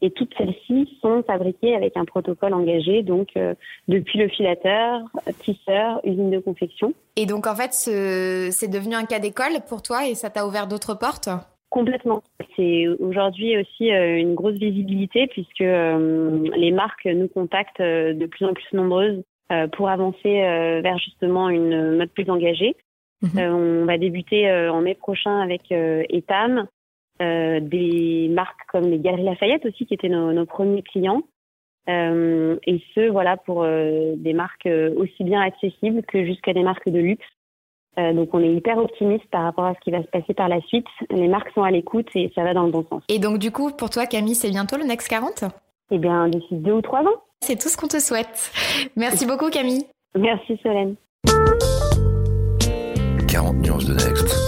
Et toutes celles-ci sont fabriquées avec un protocole engagé, donc euh, depuis le filateur, tisseur, usine de confection. Et donc en fait, ce... c'est devenu un cas d'école pour toi et ça t'a ouvert d'autres portes? Complètement. C'est aujourd'hui aussi euh, une grosse visibilité puisque euh, les marques nous contactent euh, de plus en plus nombreuses euh, pour avancer euh, vers justement une mode plus engagée. Euh, on va débuter euh, en mai prochain avec euh, Etam, euh, des marques comme les Galeries Lafayette aussi qui étaient nos, nos premiers clients. Euh, et ce, voilà, pour euh, des marques aussi bien accessibles que jusqu'à des marques de luxe. Euh, donc on est hyper optimiste par rapport à ce qui va se passer par la suite. Les marques sont à l'écoute et ça va dans le bon sens. Et donc du coup, pour toi Camille, c'est bientôt le Next 40 Eh bien, d'ici deux ou trois ans. C'est tout ce qu'on te souhaite. Merci beaucoup Camille. Merci Solène. 40 nuances de Next.